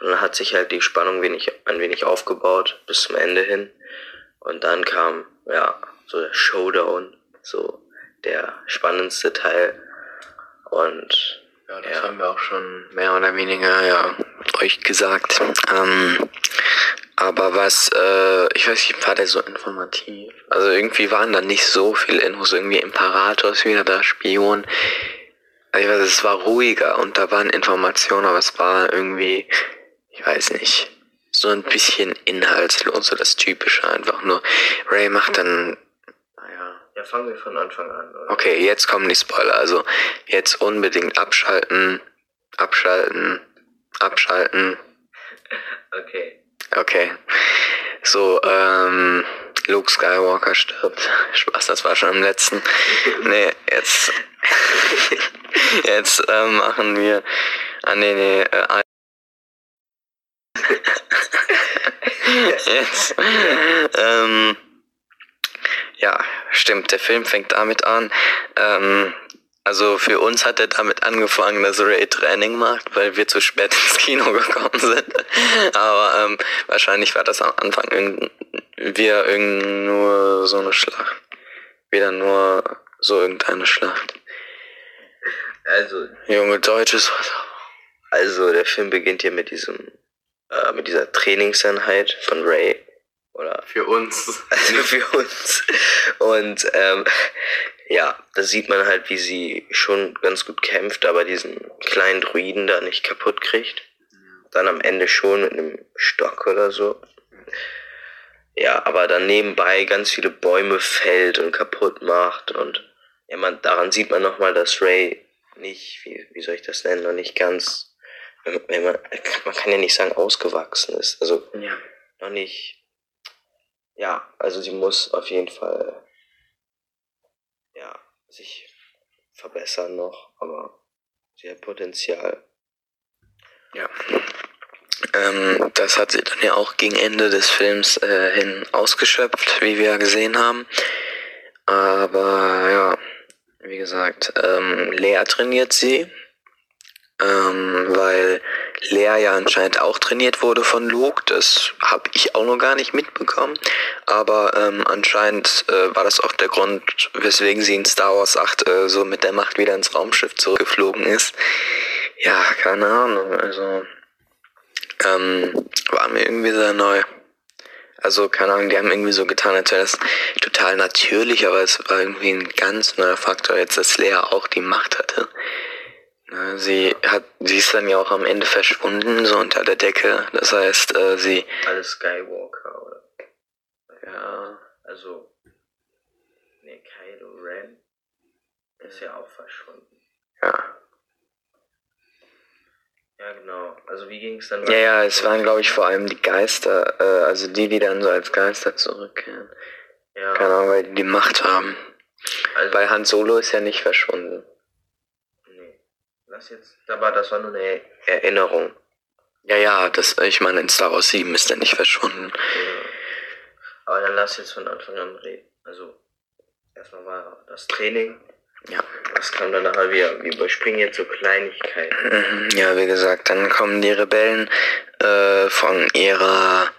Und dann hat sich halt die Spannung wenig, ein wenig aufgebaut bis zum Ende hin. Und dann kam, ja, so der Showdown, so der spannendste Teil. Und Ja, das haben wir auch schon mehr oder weniger ja, euch gesagt. Ähm, aber was, äh, ich weiß nicht, war der so informativ? Also irgendwie waren da nicht so viele Infos. Irgendwie Imperator ist wieder da, Spion. Also ich weiß, es war ruhiger und da waren Informationen, aber es war irgendwie, ich weiß nicht, so ein bisschen inhaltslos, so das Typische einfach nur. Ray macht dann, naja. Ja, fangen wir von Anfang an, oder? Okay, jetzt kommen die Spoiler. Also jetzt unbedingt abschalten, abschalten, abschalten. Okay. Okay. So, ähm, Luke Skywalker stirbt. Spaß, das war schon im letzten. Nee, jetzt. jetzt ähm, machen wir. Ah, nee, nee. Äh, jetzt. Ähm, ja, stimmt. Der Film fängt damit an. Ähm, also für uns hat er damit angefangen, dass Ray Training macht, weil wir zu spät ins Kino gekommen sind. Aber ähm, wahrscheinlich war das am Anfang irgend, wieder irgend nur so eine Schlacht. Wieder nur so irgendeine Schlacht. Also, Junge Deutsches also der Film beginnt hier mit diesem, äh, mit dieser Trainingseinheit von Ray. Oder Für uns. also für uns. Und ähm, ja, da sieht man halt, wie sie schon ganz gut kämpft, aber diesen kleinen Druiden da nicht kaputt kriegt. Dann am Ende schon mit einem Stock oder so. Ja, aber dann nebenbei ganz viele Bäume fällt und kaputt macht. Und ja, man, daran sieht man nochmal, dass Ray nicht, wie, wie soll ich das nennen, noch nicht ganz, wenn, man, man kann ja nicht sagen, ausgewachsen ist. Also Ja. noch nicht. Ja, also sie muss auf jeden Fall ja, sich verbessern noch, aber sie hat Potenzial. Ja. Ähm, das hat sie dann ja auch gegen Ende des Films äh, hin ausgeschöpft, wie wir ja gesehen haben. Aber ja, wie gesagt, ähm, Lea trainiert sie, ähm, weil Lea ja anscheinend auch trainiert wurde von Luke. Das habe ich auch noch gar nicht mitbekommen. Aber ähm, anscheinend äh, war das auch der Grund, weswegen sie in Star Wars 8 äh, so mit der Macht wieder ins Raumschiff zurückgeflogen ist. Ja, keine Ahnung. Also ähm, war mir irgendwie sehr neu. Also, keine Ahnung, die haben irgendwie so getan, als wäre das total natürlich, aber es war irgendwie ein ganz neuer Faktor, jetzt dass Lea auch die Macht hatte. Na, sie hat, sie ist dann ja auch am Ende verschwunden, so unter der Decke. Das heißt, äh, sie, Alle Skywalker, oder? ja, Also, ne, Kylo Ren ist ja auch verschwunden. ja. Ja, genau. Also, wie ging es dann Ja, ja, es waren, glaube ich, vor allem die Geister, äh, also die, die dann so als Geister zurückkehren. Ja, Keine Ahnung, weil die die Macht haben. also, Weil Han Solo ist ja nicht verschwunden. Lass jetzt, aber das war nur eine Erinnerung. Ja, ja, das, ich meine, in Star Wars 7 ist er nicht verschwunden. Ja. Aber dann lass jetzt von Anfang an reden. Also, erstmal war das Training. Ja. Das kam dann nachher wieder. Wir überspringen jetzt so Kleinigkeiten. Mhm, Ja, wie gesagt, dann kommen die Rebellen äh, von ihrer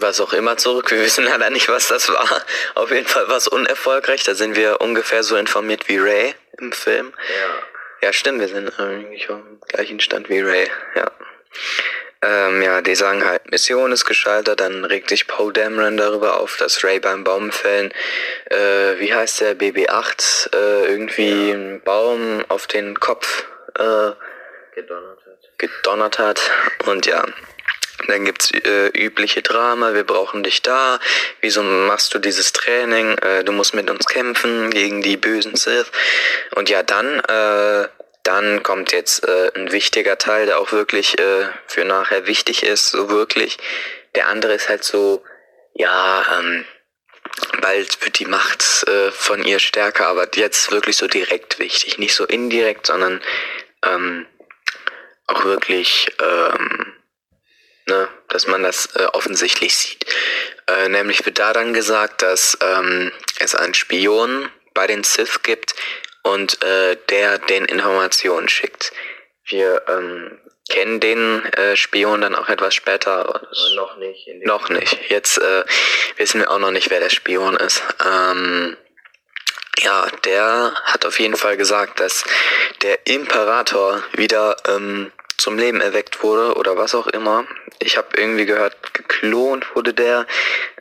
was auch immer zurück. Wir wissen leider nicht, was das war. Auf jeden Fall war es unerfolgreich. Da sind wir ungefähr so informiert wie Ray im Film. Ja. Ja, stimmt, wir sind eigentlich dem gleichen Stand wie Ray. Ja. Ähm, ja, die sagen halt, Mission ist gescheitert, dann regt sich Poe Dameron darüber auf, dass Ray beim Baumfällen, äh, wie heißt der, BB-8, äh, irgendwie einen Baum auf den Kopf, äh, Gedonnert hat. gedonnert hat. Und ja, dann gibt's äh, übliche Drama, wir brauchen dich da. Wieso machst du dieses Training? Äh, du musst mit uns kämpfen gegen die bösen Sith. Und ja, dann, äh, dann kommt jetzt äh, ein wichtiger Teil, der auch wirklich äh, für nachher wichtig ist, so wirklich. Der andere ist halt so, ja, ähm, bald wird die Macht äh, von ihr stärker, aber jetzt wirklich so direkt wichtig. Nicht so indirekt, sondern ähm, auch wirklich, ähm, ne, dass man das äh, offensichtlich sieht. Äh, nämlich wird da dann gesagt, dass ähm, es einen Spion bei den Sith gibt und äh, der den Informationen schickt. Wir ähm, kennen den äh, Spion dann auch etwas später, Aber noch nicht. Noch nicht. Jetzt äh, wissen wir auch noch nicht, wer der Spion ist. Ähm, ja, der hat auf jeden Fall gesagt, dass der Imperator wieder ähm, zum Leben erweckt wurde oder was auch immer. Ich habe irgendwie gehört, geklont wurde der.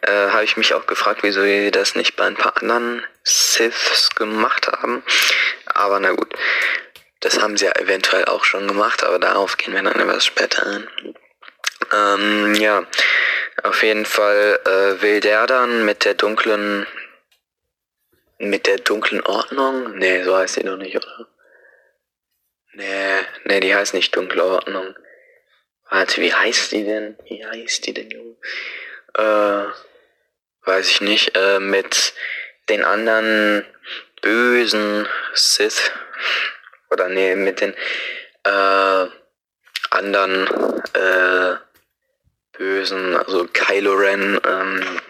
Äh, habe ich mich auch gefragt, wieso sie das nicht bei ein paar anderen Siths gemacht haben. Aber na gut, das haben sie ja eventuell auch schon gemacht, aber darauf gehen wir dann etwas später ein. Ähm, ja, auf jeden Fall äh, will der dann mit der dunklen mit der dunklen Ordnung? Nee, so heißt die doch nicht, oder? Nee, nee, die heißt nicht dunkle Ordnung. Warte, wie heißt die denn? Wie heißt die denn, Junge? Äh, weiß ich nicht. Äh, mit den anderen bösen Sith. Oder nee, mit den äh, anderen äh, bösen, also Kylo Ren, ähm,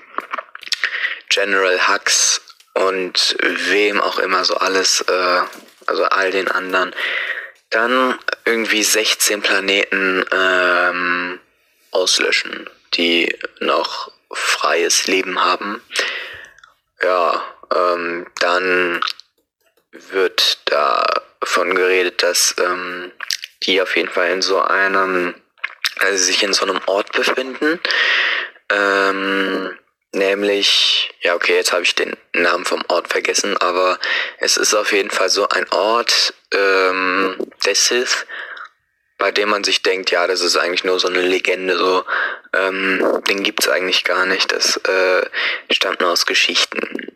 General Hux und wem auch immer so alles, äh, also all den anderen, dann irgendwie 16 Planeten ähm, auslöschen, die noch freies Leben haben. Ja, ähm, dann wird davon geredet, dass ähm, die auf jeden Fall in so einem, also sich in so einem Ort befinden. Ähm, Nämlich, ja, okay, jetzt habe ich den Namen vom Ort vergessen, aber es ist auf jeden Fall so ein Ort ähm, des Sith, bei dem man sich denkt, ja, das ist eigentlich nur so eine Legende, so, ähm, den gibt's eigentlich gar nicht, das äh, stammt nur aus Geschichten.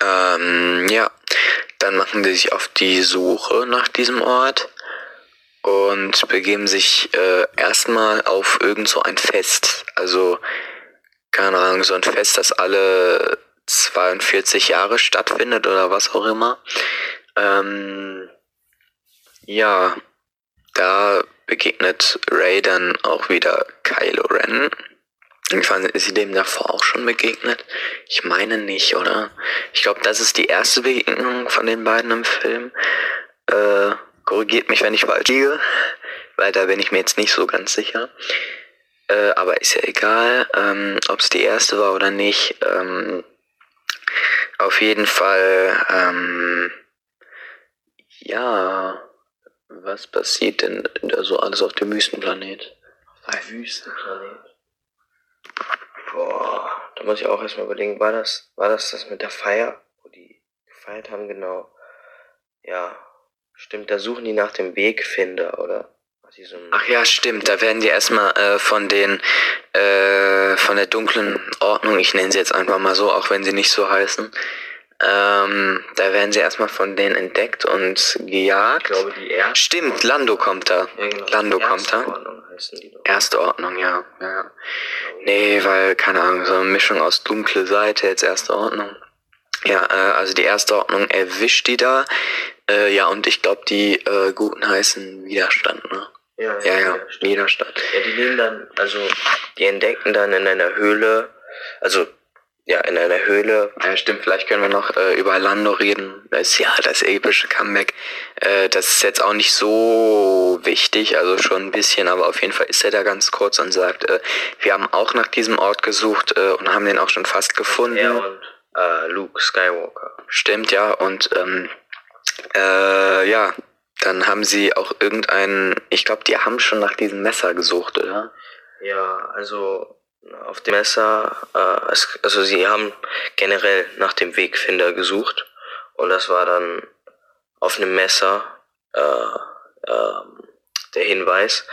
Ähm, ja, dann machen die sich auf die Suche nach diesem Ort und begeben sich äh, erstmal auf irgend so ein Fest. Also keine Ahnung, so ein Fest, das alle 42 Jahre stattfindet oder was auch immer. Ähm, ja, da begegnet Ray dann auch wieder Kylo Ren. Ich fand, ist sie dem davor auch schon begegnet? Ich meine nicht, oder? Ich glaube, das ist die erste Begegnung von den beiden im Film. Äh, korrigiert mich, wenn ich falsch liege, weil da bin ich mir jetzt nicht so ganz sicher. Äh, aber ist ja egal, ähm, ob es die erste war oder nicht. Ähm, auf jeden Fall, ähm, ja, was passiert denn so alles auf dem Wüstenplanet? Auf dem Wüstenplanet? Boah, da muss ich auch erstmal überlegen, war das, war das das mit der Feier, wo die gefeiert haben, genau? Ja, stimmt, da suchen die nach dem Wegfinder, oder? Ach ja, stimmt. Da werden die erstmal äh, von den äh, von der dunklen Ordnung, ich nenne sie jetzt einfach mal so, auch wenn sie nicht so heißen, ähm, da werden sie erstmal von denen entdeckt und gejagt. Ich glaube, die erste. Stimmt, Lando kommt da. Ja, genau. Lando kommt da. Ordnung heißen die doch. Erste Ordnung, ja. ja. Nee, weil, keine Ahnung, so eine Mischung aus dunkle Seite, jetzt erste Ordnung. Ja, äh, also die erste Ordnung erwischt die da. Äh, ja, und ich glaube, die äh, Guten heißen Widerstand, ne? Ja, Ja, ja, stimmt. Widerstand. Ja, die nehmen dann, also, die entdecken dann in einer Höhle, also, ja, in einer Höhle, Ja, stimmt, vielleicht können wir noch äh, über Lando reden. Das ist ja das epische Comeback. Äh, das ist jetzt auch nicht so wichtig, also schon ein bisschen, aber auf jeden Fall ist er da ganz kurz und sagt, äh, wir haben auch nach diesem Ort gesucht äh, und haben den auch schon fast gefunden. er und äh, Luke Skywalker. Stimmt, ja, und ähm, äh, ja, dann haben sie auch irgendeinen, ich glaube, die haben schon nach diesem Messer gesucht, oder? Ja, also auf dem Messer, äh, es, also sie haben generell nach dem Wegfinder gesucht und das war dann auf einem Messer äh, ähm, der Hinweis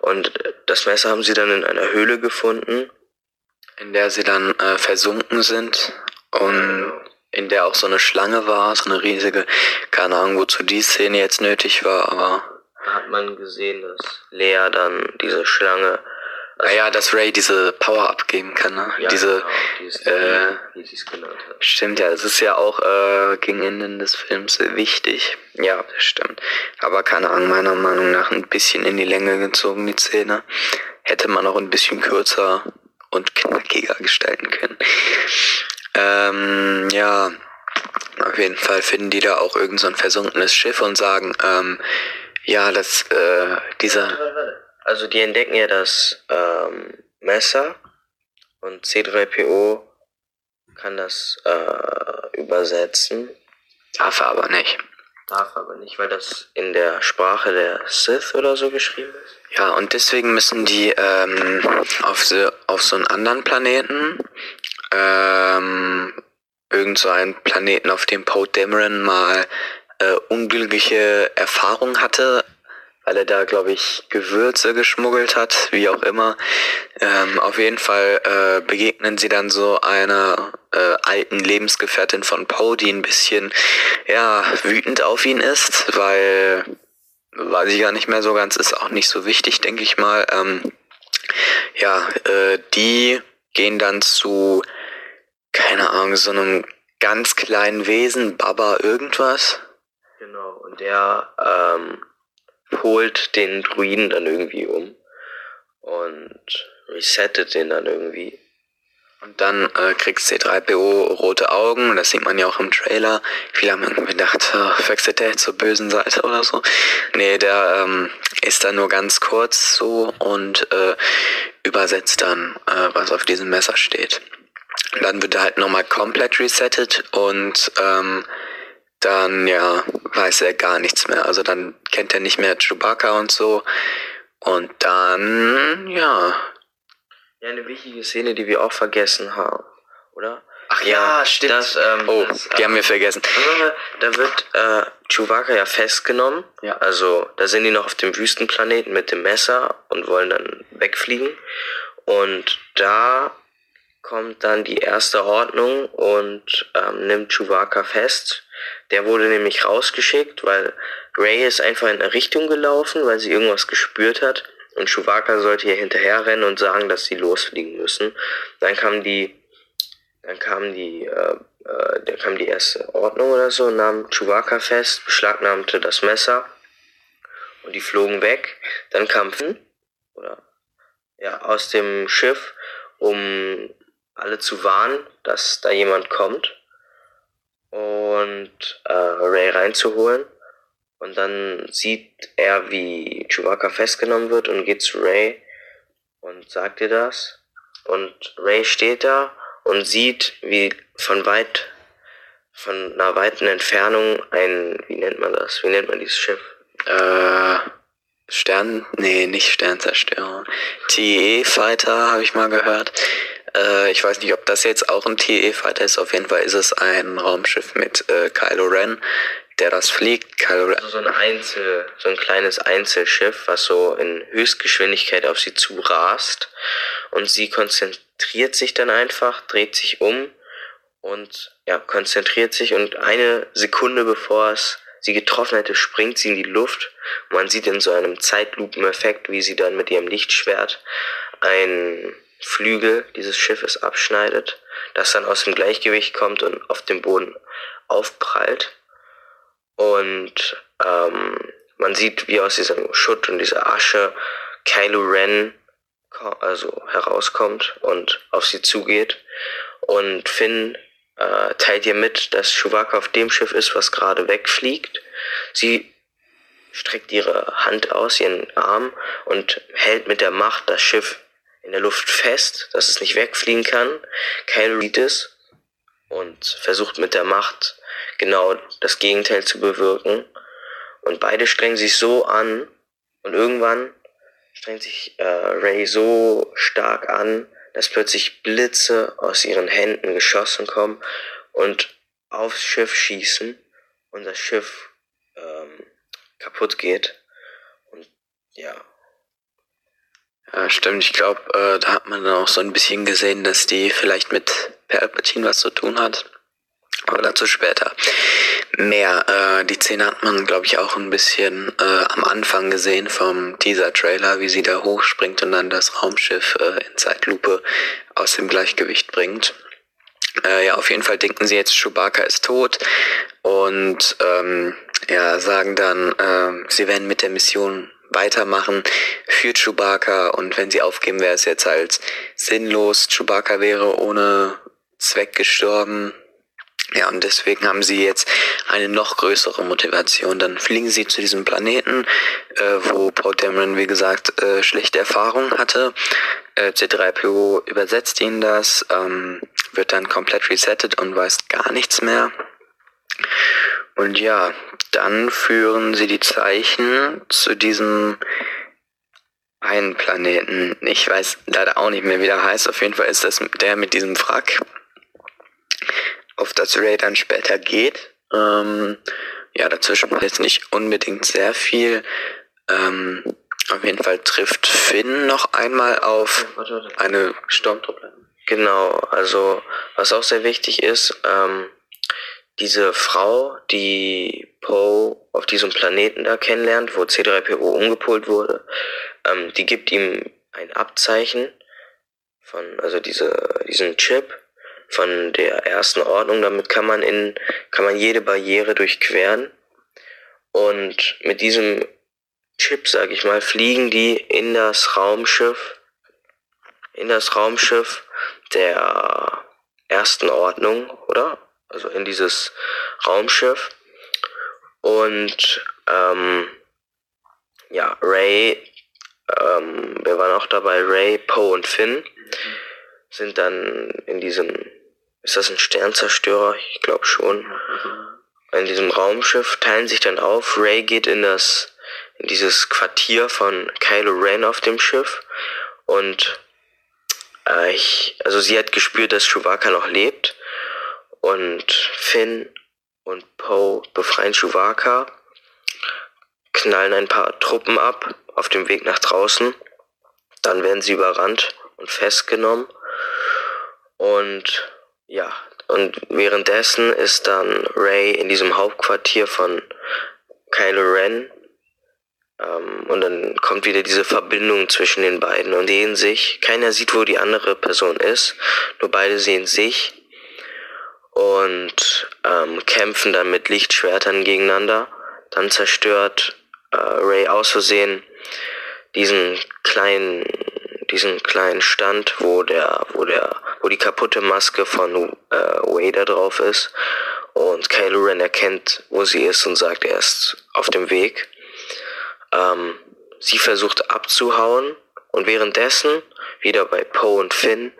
und das Messer haben sie dann in einer Höhle gefunden. In der sie dann äh, versunken sind und in der auch so eine Schlange war, so eine riesige, keine Ahnung, wozu die Szene jetzt nötig war, aber Da hat man gesehen, dass Lea dann diese Schlange, naja, dass Ray diese Power abgeben kann, ne? ja, diese, genau, dieses, äh, wie sie es genannt hat. stimmt ja, es ist ja auch äh, gegen Ende des Films wichtig. Ja, das stimmt. Aber keine Ahnung, meiner Meinung nach ein bisschen in die Länge gezogen, die Szene. Hätte man auch ein bisschen kürzer und knackiger gestalten können. Ähm, ja, auf jeden Fall finden die da auch irgend so ein versunkenes Schiff und sagen, ähm, ja, das, äh, dieser, Also die entdecken ja das ähm, Messer und C3PO kann das äh, übersetzen. Darf er aber nicht. Darf aber nicht, weil das in der Sprache der Sith oder so geschrieben ist. Ja, und deswegen müssen die ähm, auf, so, auf so einen anderen Planeten, ähm, irgend so einen Planeten, auf dem Poe Dameron mal äh, unglückliche Erfahrungen hatte, weil er da, glaube ich, Gewürze geschmuggelt hat, wie auch immer. Ähm, auf jeden Fall äh, begegnen sie dann so einer äh, alten Lebensgefährtin von Poe, die ein bisschen, ja, wütend auf ihn ist, weil, weiß ich gar nicht mehr so ganz, ist auch nicht so wichtig, denke ich mal. Ähm, ja, äh, die gehen dann zu, keine Ahnung, so einem ganz kleinen Wesen, Baba irgendwas. Genau, und der ähm, holt den Druiden dann irgendwie um und resettet den dann irgendwie. Und dann äh, kriegt C3PO rote Augen, das sieht man ja auch im Trailer. Viele haben irgendwie gedacht, oh, wechselt der zur bösen Seite oder so. Nee, der ähm, ist dann nur ganz kurz so und äh, übersetzt dann, äh, was auf diesem Messer steht. Dann wird er halt nochmal komplett resettet und ähm, dann ja weiß er gar nichts mehr. Also dann kennt er nicht mehr Chewbacca und so. Und dann, ja. Ja, eine wichtige Szene, die wir auch vergessen haben, oder? Ach ja, stimmt. Das, ähm, oh, das, die haben wir vergessen. Da wird äh, Chewbacca ja festgenommen. Ja. Also da sind die noch auf dem Wüstenplaneten mit dem Messer und wollen dann wegfliegen. Und da kommt dann die erste Ordnung und ähm, nimmt Chewbacca fest. Der wurde nämlich rausgeschickt, weil Ray ist einfach in eine Richtung gelaufen, weil sie irgendwas gespürt hat. Und Chewbacca sollte ihr hinterherrennen und sagen, dass sie losfliegen müssen. Dann kam die, dann kam die, äh, äh, kam die erste Ordnung oder so, nahm Chewbacca fest, beschlagnahmte das Messer und die flogen weg. Dann kam oder ja, aus dem Schiff, um alle zu warnen, dass da jemand kommt und äh, Ray reinzuholen. Und dann sieht er, wie Chewbacca festgenommen wird und geht zu Ray und sagt ihr das. Und Ray steht da und sieht, wie von weit, von einer weiten Entfernung ein, wie nennt man das? Wie nennt man dieses Schiff? Äh, Stern, nee, nicht Sternzerstörung. TE-Fighter habe ich mal gehört. Äh, ich weiß nicht, ob das jetzt auch ein TE-Fighter ist. Auf jeden Fall ist es ein Raumschiff mit äh, Kylo Ren, der das fliegt. Kylo Ren. Also so ein Einzel, so ein kleines Einzelschiff, was so in Höchstgeschwindigkeit auf sie zu rast. Und sie konzentriert sich dann einfach, dreht sich um und ja, konzentriert sich und eine Sekunde bevor es sie getroffen hätte, springt sie in die Luft. Man sieht in so einem Zeitlupeneffekt, wie sie dann mit ihrem Lichtschwert ein Flügel dieses Schiffes abschneidet, das dann aus dem Gleichgewicht kommt und auf dem Boden aufprallt. Und ähm, man sieht, wie aus diesem Schutt und dieser Asche Kylo Ren also herauskommt und auf sie zugeht. Und Finn äh, teilt ihr mit, dass Chewbacca auf dem Schiff ist, was gerade wegfliegt. Sie streckt ihre Hand aus, ihren Arm und hält mit der Macht das Schiff in der Luft fest, dass es nicht wegfliegen kann. Kylo sieht es und versucht mit der Macht genau das Gegenteil zu bewirken. Und beide strengen sich so an und irgendwann strengt sich äh, Ray so stark an, dass plötzlich Blitze aus ihren Händen geschossen kommen und aufs Schiff schießen und das Schiff ähm, kaputt geht. Und ja, ja, stimmt. Ich glaube, äh, da hat man dann auch so ein bisschen gesehen, dass die vielleicht mit Palpatine was zu tun hat. Aber dazu später. Mehr. Äh, die Szene hat man, glaube ich, auch ein bisschen äh, am Anfang gesehen vom Teaser-Trailer, wie sie da hochspringt und dann das Raumschiff äh, in Zeitlupe aus dem Gleichgewicht bringt. Äh, ja, auf jeden Fall denken sie jetzt, Chewbacca ist tot und ähm, ja, sagen dann, äh, sie werden mit der Mission weitermachen für Chewbacca und wenn sie aufgeben, wäre es jetzt halt sinnlos. Chewbacca wäre ohne Zweck gestorben. Ja, und deswegen haben sie jetzt eine noch größere Motivation. Dann fliegen sie zu diesem Planeten, äh, wo Paul Dameron, wie gesagt, äh, schlechte Erfahrungen hatte. Äh, C3PO übersetzt ihnen das, ähm, wird dann komplett resettet und weiß gar nichts mehr. Und ja, dann führen sie die Zeichen zu diesem einen Planeten. Ich weiß leider auch nicht mehr, wie der heißt. Auf jeden Fall ist das der mit diesem Wrack, auf das Ray dann später geht. Ähm, ja, dazwischen jetzt nicht unbedingt sehr viel. Ähm, auf jeden Fall trifft Finn noch einmal auf eine Sturmtruppe. Genau, also was auch sehr wichtig ist, ähm, diese Frau, die Poe auf diesem Planeten da kennenlernt, wo C3PO umgepolt wurde, ähm, die gibt ihm ein Abzeichen von, also diese, diesen Chip von der ersten Ordnung. Damit kann man in, kann man jede Barriere durchqueren. Und mit diesem Chip, sag ich mal, fliegen die in das Raumschiff, in das Raumschiff der ersten Ordnung, oder? Also in dieses Raumschiff. Und ähm, ja, Ray, ähm, wir waren auch dabei, Ray, Poe und Finn sind dann in diesem, ist das ein Sternzerstörer? Ich glaube schon. In diesem Raumschiff teilen sich dann auf. Ray geht in das, in dieses Quartier von Kylo Ren auf dem Schiff und äh, ich, also sie hat gespürt, dass Chewbacca noch lebt und Finn und Poe befreien Chewbacca, knallen ein paar Truppen ab auf dem Weg nach draußen. Dann werden sie überrannt und festgenommen. Und ja, und währenddessen ist dann Ray in diesem Hauptquartier von Kylo Ren. Ähm, und dann kommt wieder diese Verbindung zwischen den beiden und sehen sich. Keiner sieht, wo die andere Person ist. Nur beide sehen sich und ähm, kämpfen dann mit Lichtschwertern gegeneinander. Dann zerstört äh, Ray aus Versehen diesen kleinen, diesen kleinen Stand, wo der, wo der, wo die kaputte Maske von äh, Vader drauf ist. Und Kylo Ren erkennt, wo sie ist und sagt, er ist auf dem Weg. Ähm, sie versucht abzuhauen und währenddessen, wieder bei Poe und Finn,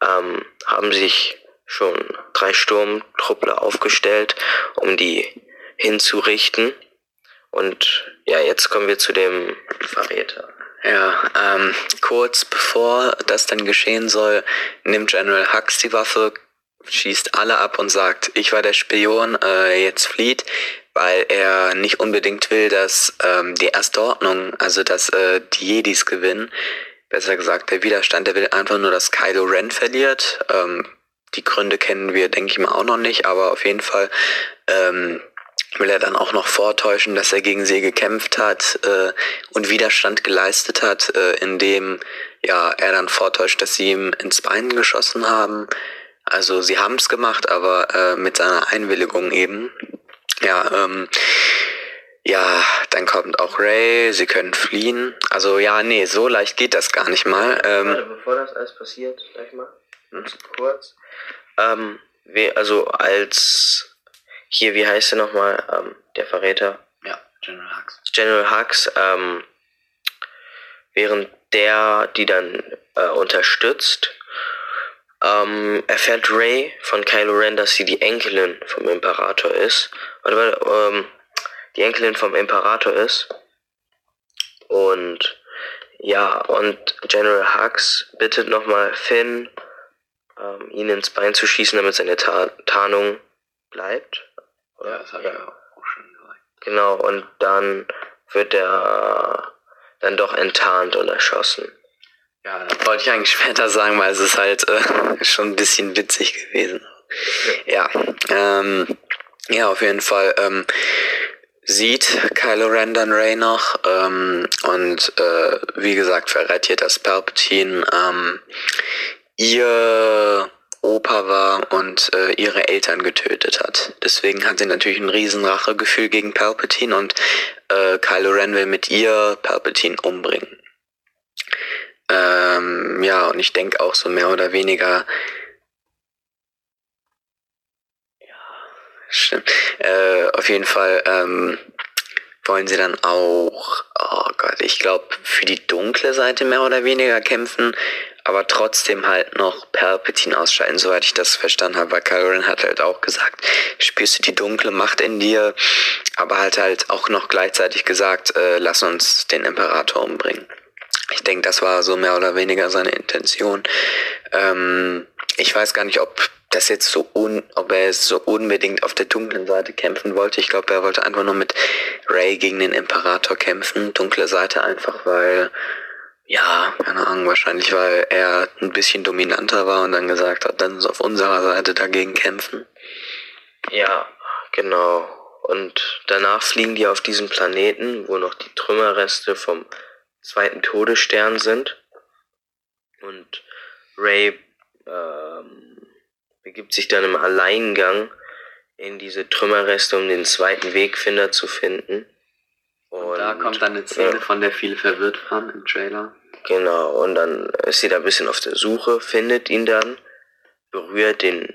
ähm, haben sich schon drei Sturmtruppler aufgestellt, um die hinzurichten. Und ja, jetzt kommen wir zu dem Verräter. Ja, ähm, kurz bevor das dann geschehen soll, nimmt General Hux die Waffe, schießt alle ab und sagt, ich war der Spion, äh, jetzt flieht, weil er nicht unbedingt will, dass ähm, die erste Ordnung, also dass äh, die Jedis gewinnen. Besser gesagt, der Widerstand, der will einfach nur, dass Kylo Ren verliert. Ähm, die Gründe kennen wir, denke ich mal, auch noch nicht, aber auf jeden Fall ähm, will er dann auch noch vortäuschen, dass er gegen sie gekämpft hat äh, und Widerstand geleistet hat, äh, indem ja er dann vortäuscht, dass sie ihm ins Bein geschossen haben. Also sie haben es gemacht, aber äh, mit seiner Einwilligung eben. Ja, ähm, ja, dann kommt auch Ray, sie können fliehen. Also ja, nee, so leicht geht das gar nicht mal. Ähm, Warte, bevor das alles passiert, gleich mal, hm? kurz. Ähm, we- also als hier, wie heißt er nochmal, ähm, der Verräter? ja, General Hux. General Hux, ähm, während der die dann äh, unterstützt, ähm, erfährt Ray von Kylo Ren, dass sie die Enkelin vom Imperator ist. Warte, warte, ähm, die Enkelin vom Imperator ist. Und ja, und General Hux bittet nochmal Finn, ähm, ihn ins Bein zu schießen, damit seine Ta Tarnung bleibt. Ja, das habe ich ja auch schon gesagt. Genau, und dann wird er dann doch enttarnt und erschossen. Ja, das wollte ich eigentlich später sagen, weil es ist halt äh, schon ein bisschen witzig gewesen. Ja, ähm, ja, auf jeden Fall ähm, sieht Kylo Ren dann Rey noch ähm, und äh, wie gesagt verrät hier, dass Palpatine ähm, ihr Opa war und äh, ihre Eltern getötet hat. Deswegen hat sie natürlich ein riesen Rachegefühl gegen Palpatine und äh, Kylo Ren will mit ihr Palpatine umbringen. Ähm, ja, und ich denke auch so mehr oder weniger. Ja, stimmt. Äh, auf jeden Fall ähm, wollen sie dann auch, oh Gott, ich glaube, für die dunkle Seite mehr oder weniger kämpfen. Aber trotzdem halt noch Palpatine ausschalten, soweit ich das verstanden habe, weil Kylo Ren hat halt auch gesagt, spürst du die dunkle Macht in dir, aber halt halt auch noch gleichzeitig gesagt, äh, lass uns den Imperator umbringen. Ich denke, das war so mehr oder weniger seine Intention. Ähm, ich weiß gar nicht, ob das jetzt so un, ob er so unbedingt auf der dunklen Seite kämpfen wollte. Ich glaube, er wollte einfach nur mit Ray gegen den Imperator kämpfen. Dunkle Seite einfach, weil, ja, keine Ahnung, wahrscheinlich, weil er ein bisschen dominanter war und dann gesagt hat, dann auf unserer Seite dagegen kämpfen. Ja, genau. Und danach fliegen die auf diesen Planeten, wo noch die Trümmerreste vom zweiten Todesstern sind. Und Ray ähm, begibt sich dann im Alleingang in diese Trümmerreste, um den zweiten Wegfinder zu finden. Und, da kommt dann eine Szene, ja, von der viele verwirrt waren im Trailer. Genau, und dann ist sie da ein bisschen auf der Suche, findet ihn dann, berührt den,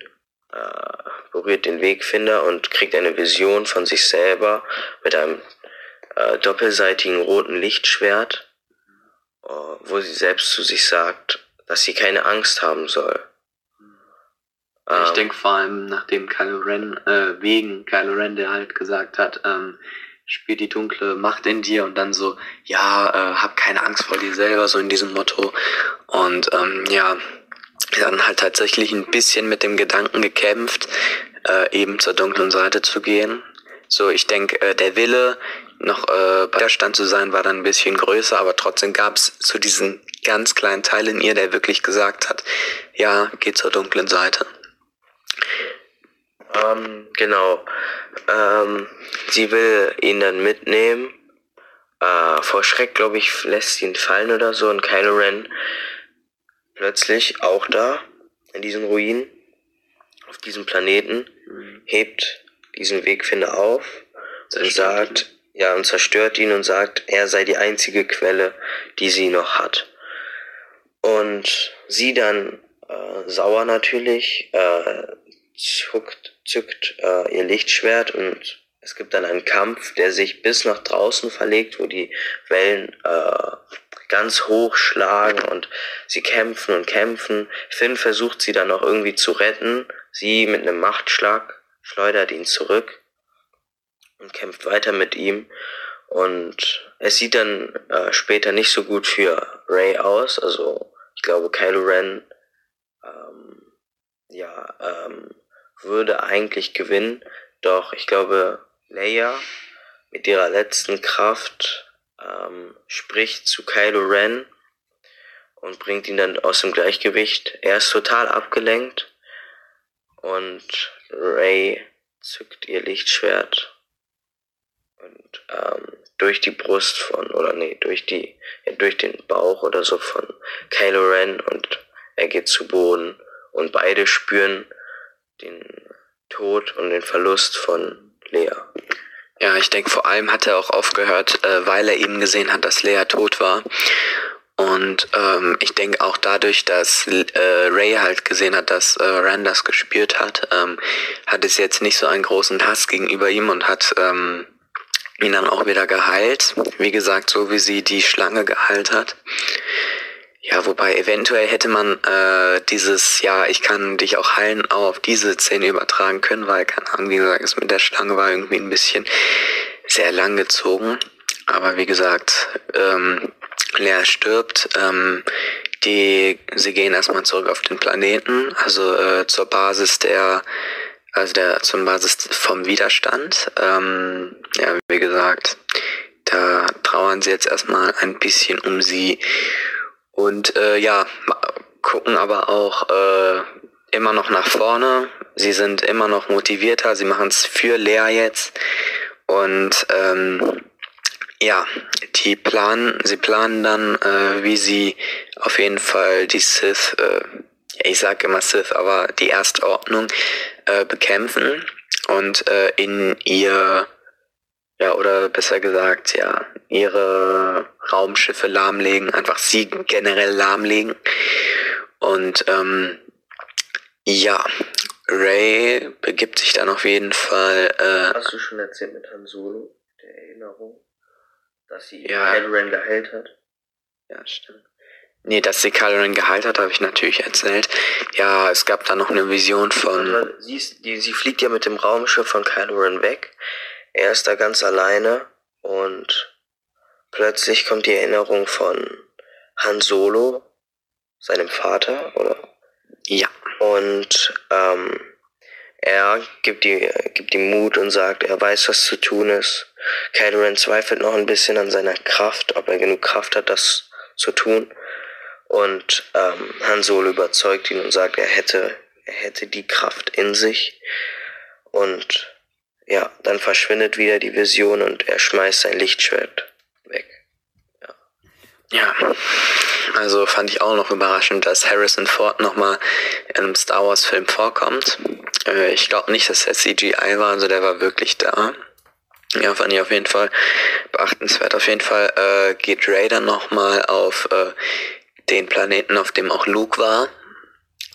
äh, berührt den Wegfinder und kriegt eine Vision von sich selber mit einem äh, doppelseitigen roten Lichtschwert, äh, wo sie selbst zu sich sagt, dass sie keine Angst haben soll. ich Ähm, denke vor allem, nachdem Kylo Ren, äh, wegen Kylo Ren, der halt gesagt hat, ähm, spür die dunkle Macht in dir und dann so, ja, äh, hab keine Angst vor dir selber, so in diesem Motto. Und ähm, ja, dann halt tatsächlich ein bisschen mit dem Gedanken gekämpft, äh, eben zur dunklen Seite zu gehen. So, ich denke, äh, der Wille, noch äh, bei der Stand zu sein, war dann ein bisschen größer, aber trotzdem gab es so diesen ganz kleinen Teil in ihr, der wirklich gesagt hat, ja, geh zur dunklen Seite. Ähm, genau. Ähm, sie will ihn dann mitnehmen. Äh, vor Schreck, glaube ich, lässt sie ihn fallen oder so. Und Kylo Ren plötzlich auch da, in diesen Ruinen, auf diesem Planeten, hebt diesen Wegfinder auf und Zerstört sagt, ja, und zerstört ihn und sagt, er sei die einzige Quelle, die sie noch hat. Und sie dann, äh, sauer natürlich, äh, zuckt, zückt äh, ihr Lichtschwert und es gibt dann einen Kampf, der sich bis nach draußen verlegt, wo die Wellen äh, ganz hoch schlagen und sie kämpfen und kämpfen. Finn versucht sie dann noch irgendwie zu retten. Sie mit einem Machtschlag schleudert ihn zurück und kämpft weiter mit ihm. Und es sieht dann äh, später nicht so gut für Ray aus. Also ich glaube, Kylo Ren ähm, ja, ähm, würde eigentlich gewinnen. Doch ich glaube, Leia mit ihrer letzten Kraft ähm, spricht zu Kylo Ren und bringt ihn dann aus dem Gleichgewicht. Er ist total abgelenkt und Ray zückt ihr Lichtschwert und ähm, durch die Brust von oder nee durch die ja, durch den Bauch oder so von Kylo Ren und er geht zu Boden und beide spüren den Tod und den Verlust von Lea. Ja, ich denke, vor allem hat er auch aufgehört, äh, weil er eben gesehen hat, dass Leia tot war. Und ähm, ich denke auch dadurch, dass äh, Ray halt gesehen hat, dass äh, Rand das gespürt hat, ähm, hat es jetzt nicht so einen großen Hass gegenüber ihm und hat ähm, ihn dann auch wieder geheilt. Wie gesagt, so wie sie die Schlange geheilt hat. Ja, wobei eventuell hätte man äh, dieses, ja, ich kann dich auch heilen, auch auf diese Szene übertragen können, weil, keine Ahnung, wie gesagt, es mit der Schlange war irgendwie ein bisschen sehr lang gezogen. Aber wie gesagt, ähm, Lea stirbt. Ähm, die, sie gehen erstmal zurück auf den Planeten, also äh, zur Basis der, also der, zur Basis vom Widerstand. Ähm, ja, wie gesagt, da trauern sie jetzt erstmal ein bisschen um sie. Und äh, ja, gucken aber auch äh, immer noch nach vorne. Sie sind immer noch motivierter. Sie machen es für Lea jetzt. Und ähm, ja, die planen, sie planen dann, äh, wie sie auf jeden Fall die Sith, äh, ich sage immer Sith, aber die Erstordnung äh, bekämpfen und äh, in ihr, ja, oder besser gesagt, ja, ihre Raumschiffe lahmlegen, einfach sie generell lahmlegen. Und ähm, ja, Ray begibt sich dann auf jeden Fall äh, Hast du schon erzählt mit Han Solo, der Erinnerung, dass sie Ja. Kylo Ren geheilt hat? Ja, stimmt. Nee, dass sie Kylo Ren geheilt hat, habe ich natürlich erzählt. Ja, es gab da noch eine Vision von. Sie, die, sie fliegt ja mit dem Raumschiff von Kylo Ren weg. Er ist da ganz alleine und plötzlich kommt die Erinnerung von Han Solo, seinem Vater, oder? Ja. Und ähm, er gibt die, gibt ihm Mut und sagt, er weiß, was zu tun ist. Kylo Ren zweifelt noch ein bisschen an seiner Kraft, ob er genug Kraft hat, das zu tun. Und ähm, Han Solo überzeugt ihn und sagt, er hätte, er hätte die Kraft in sich. Und ja, dann verschwindet wieder die Vision und er schmeißt sein Lichtschwert weg. Ja. Ja, also fand ich auch noch überraschend, dass Harrison Ford nochmal in einem Star Wars Film vorkommt. Äh, ich glaube nicht, dass er CGI war, also der war wirklich da. Ja, fand ich auf jeden Fall beachtenswert. Auf jeden Fall äh, geht dann nochmal auf äh, den Planeten, auf dem auch Luke war,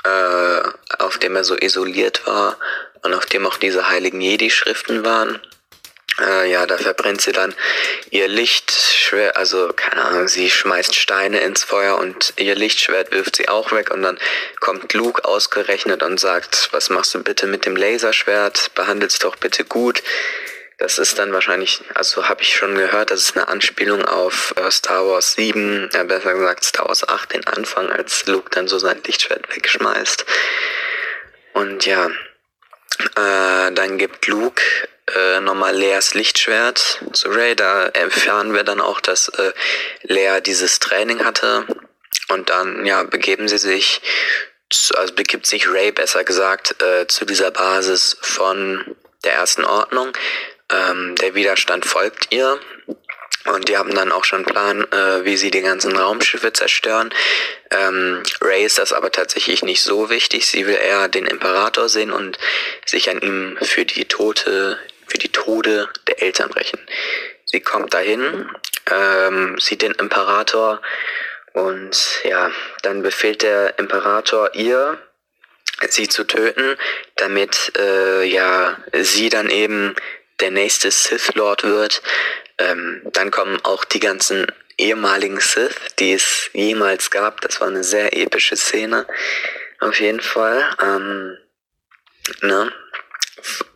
äh, auf dem er so isoliert war und auf dem auch diese heiligen Jedi-Schriften waren. Äh, ja, da verbrennt sie dann ihr Lichtschwert, also keine Ahnung, sie schmeißt Steine ins Feuer und ihr Lichtschwert wirft sie auch weg und dann kommt Luke ausgerechnet und sagt, was machst du bitte mit dem Laserschwert, behandel's doch bitte gut. Das ist dann wahrscheinlich, also habe ich schon gehört, das ist eine Anspielung auf äh, Star Wars 7, äh, besser gesagt Star Wars 8, den Anfang, als Luke dann so sein Lichtschwert wegschmeißt. Und ja, äh, dann gibt Luke äh, nochmal Leas Lichtschwert zu Ray. Da erfahren wir dann auch, dass äh, Lea dieses Training hatte. Und dann, ja, begeben sie sich, zu, also begibt sich Ray besser gesagt, äh, zu dieser Basis von der ersten Ordnung. Ähm, der Widerstand folgt ihr. Und die haben dann auch schon einen Plan, äh, wie sie die ganzen Raumschiffe zerstören. Ähm, Ray ist das aber tatsächlich nicht so wichtig. Sie will eher den Imperator sehen und sich an ihm für die Tote, für die Tode der Eltern rächen. Sie kommt dahin, ähm, sieht den Imperator und ja, dann befiehlt der Imperator ihr, sie zu töten, damit äh, ja sie dann eben der nächste Sith Lord wird. Ähm, dann kommen auch die ganzen ehemaligen Sith, die es jemals gab. Das war eine sehr epische Szene. Auf jeden Fall. Ähm, ne?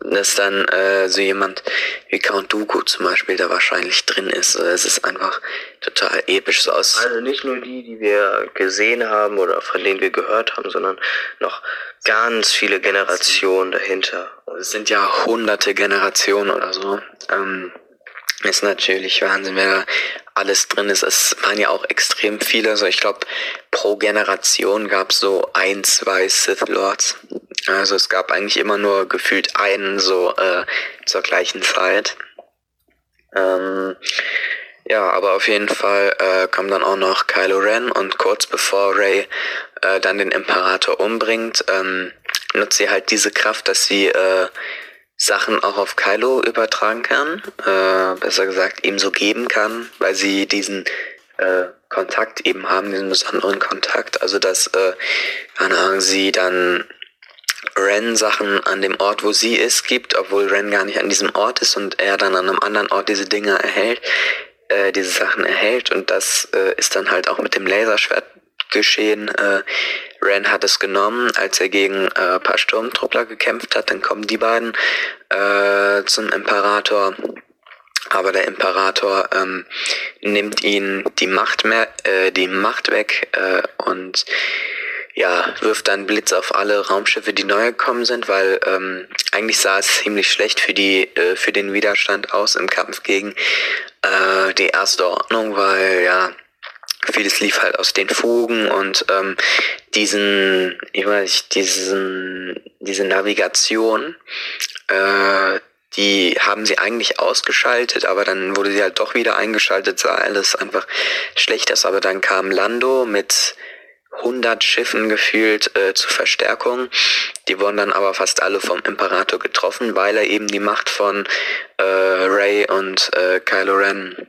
Dass dann äh, so jemand wie Count Dooku zum Beispiel da wahrscheinlich drin ist. Es ist einfach total episch so aus. Also nicht nur die, die wir gesehen haben oder von denen wir gehört haben, sondern noch ganz viele Generationen dahinter. Es sind ja hunderte Generationen oder so. Ähm, ist natürlich Wahnsinn, wer da alles drin ist. Es waren ja auch extrem viele. Also ich glaube, pro Generation gab es so ein, zwei Sith Lords. Also es gab eigentlich immer nur gefühlt einen so äh, zur gleichen Zeit. Ähm, ja, aber auf jeden Fall äh, kam dann auch noch Kylo Ren und kurz bevor Rey äh, dann den Imperator umbringt, ähm, nutzt sie halt diese Kraft, dass sie äh, Sachen auch auf Kylo übertragen kann, äh, besser gesagt ihm so geben kann, weil sie diesen äh, Kontakt eben haben, diesen besonderen Kontakt. Also dass, äh, keine Ahnung, sie dann Ren Sachen an dem Ort, wo sie ist, gibt, obwohl Ren gar nicht an diesem Ort ist und er dann an einem anderen Ort diese Dinge erhält, äh, diese Sachen erhält und das äh, ist dann halt auch mit dem Laserschwert geschehen. Äh, Ren hat es genommen, als er gegen äh, ein paar Sturmtruppler gekämpft hat. Dann kommen die beiden äh, zum Imperator. Aber der Imperator ähm, nimmt ihnen die Macht mehr, äh, die Macht weg äh, und ja, wirft dann Blitz auf alle Raumschiffe, die neu gekommen sind, weil ähm, eigentlich sah es ziemlich schlecht für die äh, für den Widerstand aus im Kampf gegen äh, die erste Ordnung, weil ja vieles lief halt aus den Fugen und ähm, diesen, ich weiß nicht, diesen, diese Navigation, äh, die haben sie eigentlich ausgeschaltet, aber dann wurde sie halt doch wieder eingeschaltet, sah alles einfach schlecht aus. Aber dann kam Lando mit 100 Schiffen gefühlt äh, zur Verstärkung. Die wurden dann aber fast alle vom Imperator getroffen, weil er eben die Macht von äh, Ray und äh, Kylo Ren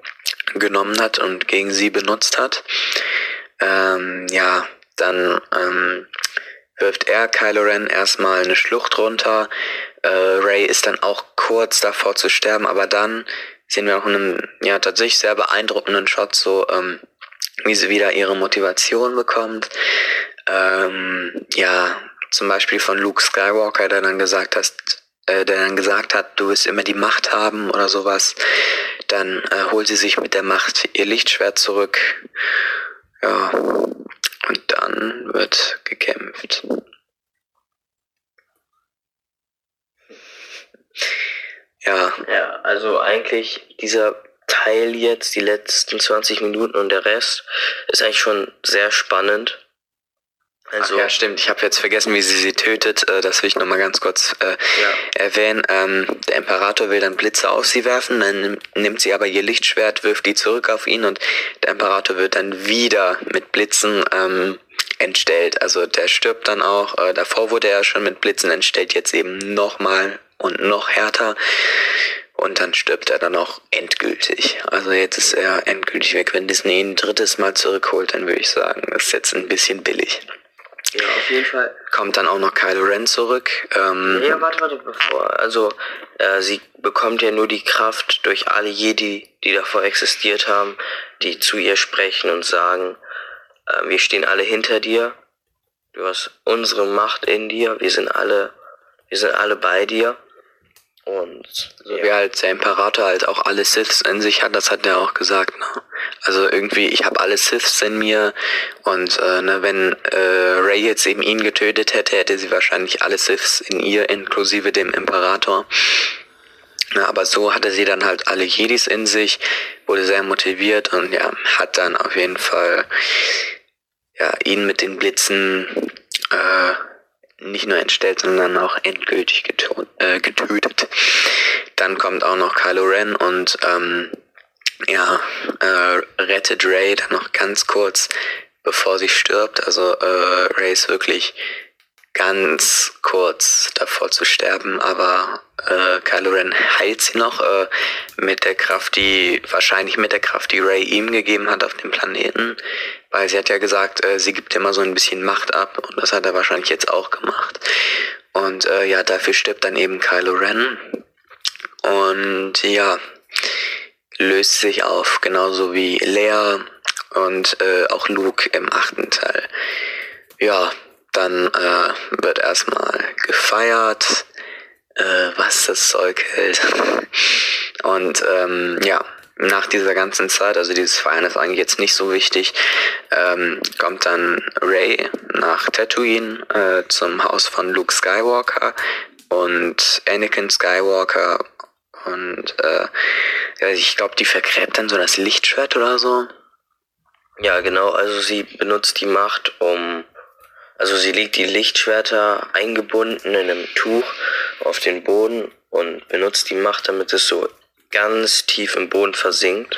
genommen hat und gegen sie benutzt hat. Ähm, ja, dann ähm, wirft er Kylo Ren erstmal eine Schlucht runter. Äh, Ray ist dann auch kurz davor zu sterben, aber dann sehen wir auch einen ja tatsächlich sehr beeindruckenden Shot so ähm, wie sie wieder ihre Motivation bekommt. Ähm, ja, zum Beispiel von Luke Skywalker, der dann gesagt hat, äh, der dann gesagt hat, du wirst immer die Macht haben oder sowas. Dann äh, holt sie sich mit der Macht ihr Lichtschwert zurück. Ja, und dann wird gekämpft. Ja. Ja, also eigentlich dieser Teil jetzt, die letzten 20 Minuten und der Rest, ist eigentlich schon sehr spannend. Also, Ach ja, stimmt. Ich habe jetzt vergessen, wie sie sie tötet. Äh, das will ich nochmal ganz kurz äh, ja. erwähnen. Ähm, der Imperator will dann Blitze auf sie werfen, dann nimmt sie aber ihr Lichtschwert, wirft die zurück auf ihn und der Imperator wird dann wieder mit Blitzen ähm, entstellt. Also der stirbt dann auch. Äh, davor wurde er schon mit Blitzen entstellt, jetzt eben nochmal und noch härter. Und dann stirbt er dann auch endgültig. Also jetzt ist er endgültig weg. Wenn Disney ihn ein drittes Mal zurückholt, dann würde ich sagen, das ist jetzt ein bisschen billig. Ja, auf jeden Fall. Kommt dann auch noch Kylo Ren zurück. Ähm, ja, warte, warte, bevor. Also, äh, sie bekommt ja nur die Kraft durch alle Jedi, die davor existiert haben, die zu ihr sprechen und sagen, äh, wir stehen alle hinter dir. Du hast unsere Macht in dir. Wir sind alle, wir sind alle bei dir. Und so ja. wie halt der Imperator halt auch alle Siths in sich hat, das hat er auch gesagt. Ne? Also irgendwie, ich habe alle Siths in mir und äh, ne, wenn äh, Ray jetzt eben ihn getötet hätte, hätte sie wahrscheinlich alle Siths in ihr, inklusive dem Imperator. Na, aber so hatte sie dann halt alle Jedis in sich, wurde sehr motiviert und ja, hat dann auf jeden Fall ja, ihn mit den Blitzen äh, nicht nur entstellt, sondern auch endgültig äh, getötet. Dann kommt auch noch Kylo Ren und ähm, ja, äh, rettet Ray dann noch ganz kurz, bevor sie stirbt. Also äh, Ray ist wirklich ganz kurz davor zu sterben, aber äh, Kylo Ren heilt sie noch äh, mit der Kraft, die wahrscheinlich mit der Kraft, die Ray ihm gegeben hat auf dem Planeten, weil sie hat ja gesagt, äh, sie gibt immer so ein bisschen Macht ab und das hat er wahrscheinlich jetzt auch gemacht. Und äh, ja, dafür stirbt dann eben Kylo Ren und ja, löst sich auf, genauso wie Leia und äh, auch Luke im achten Teil. Ja, dann äh, wird erstmal gefeiert, äh, was das Zeug hält. Und ähm, ja, nach dieser ganzen Zeit, also dieses Feiern ist eigentlich jetzt nicht so wichtig, ähm, kommt dann Ray nach Tatooine äh, zum Haus von Luke Skywalker und Anakin Skywalker und äh, ich glaube, die vergräbt dann so das Lichtschwert oder so. Ja, genau, also sie benutzt die Macht, um also sie legt die Lichtschwerter eingebunden in einem Tuch auf den Boden und benutzt die Macht, damit es so ganz tief im Boden versinkt.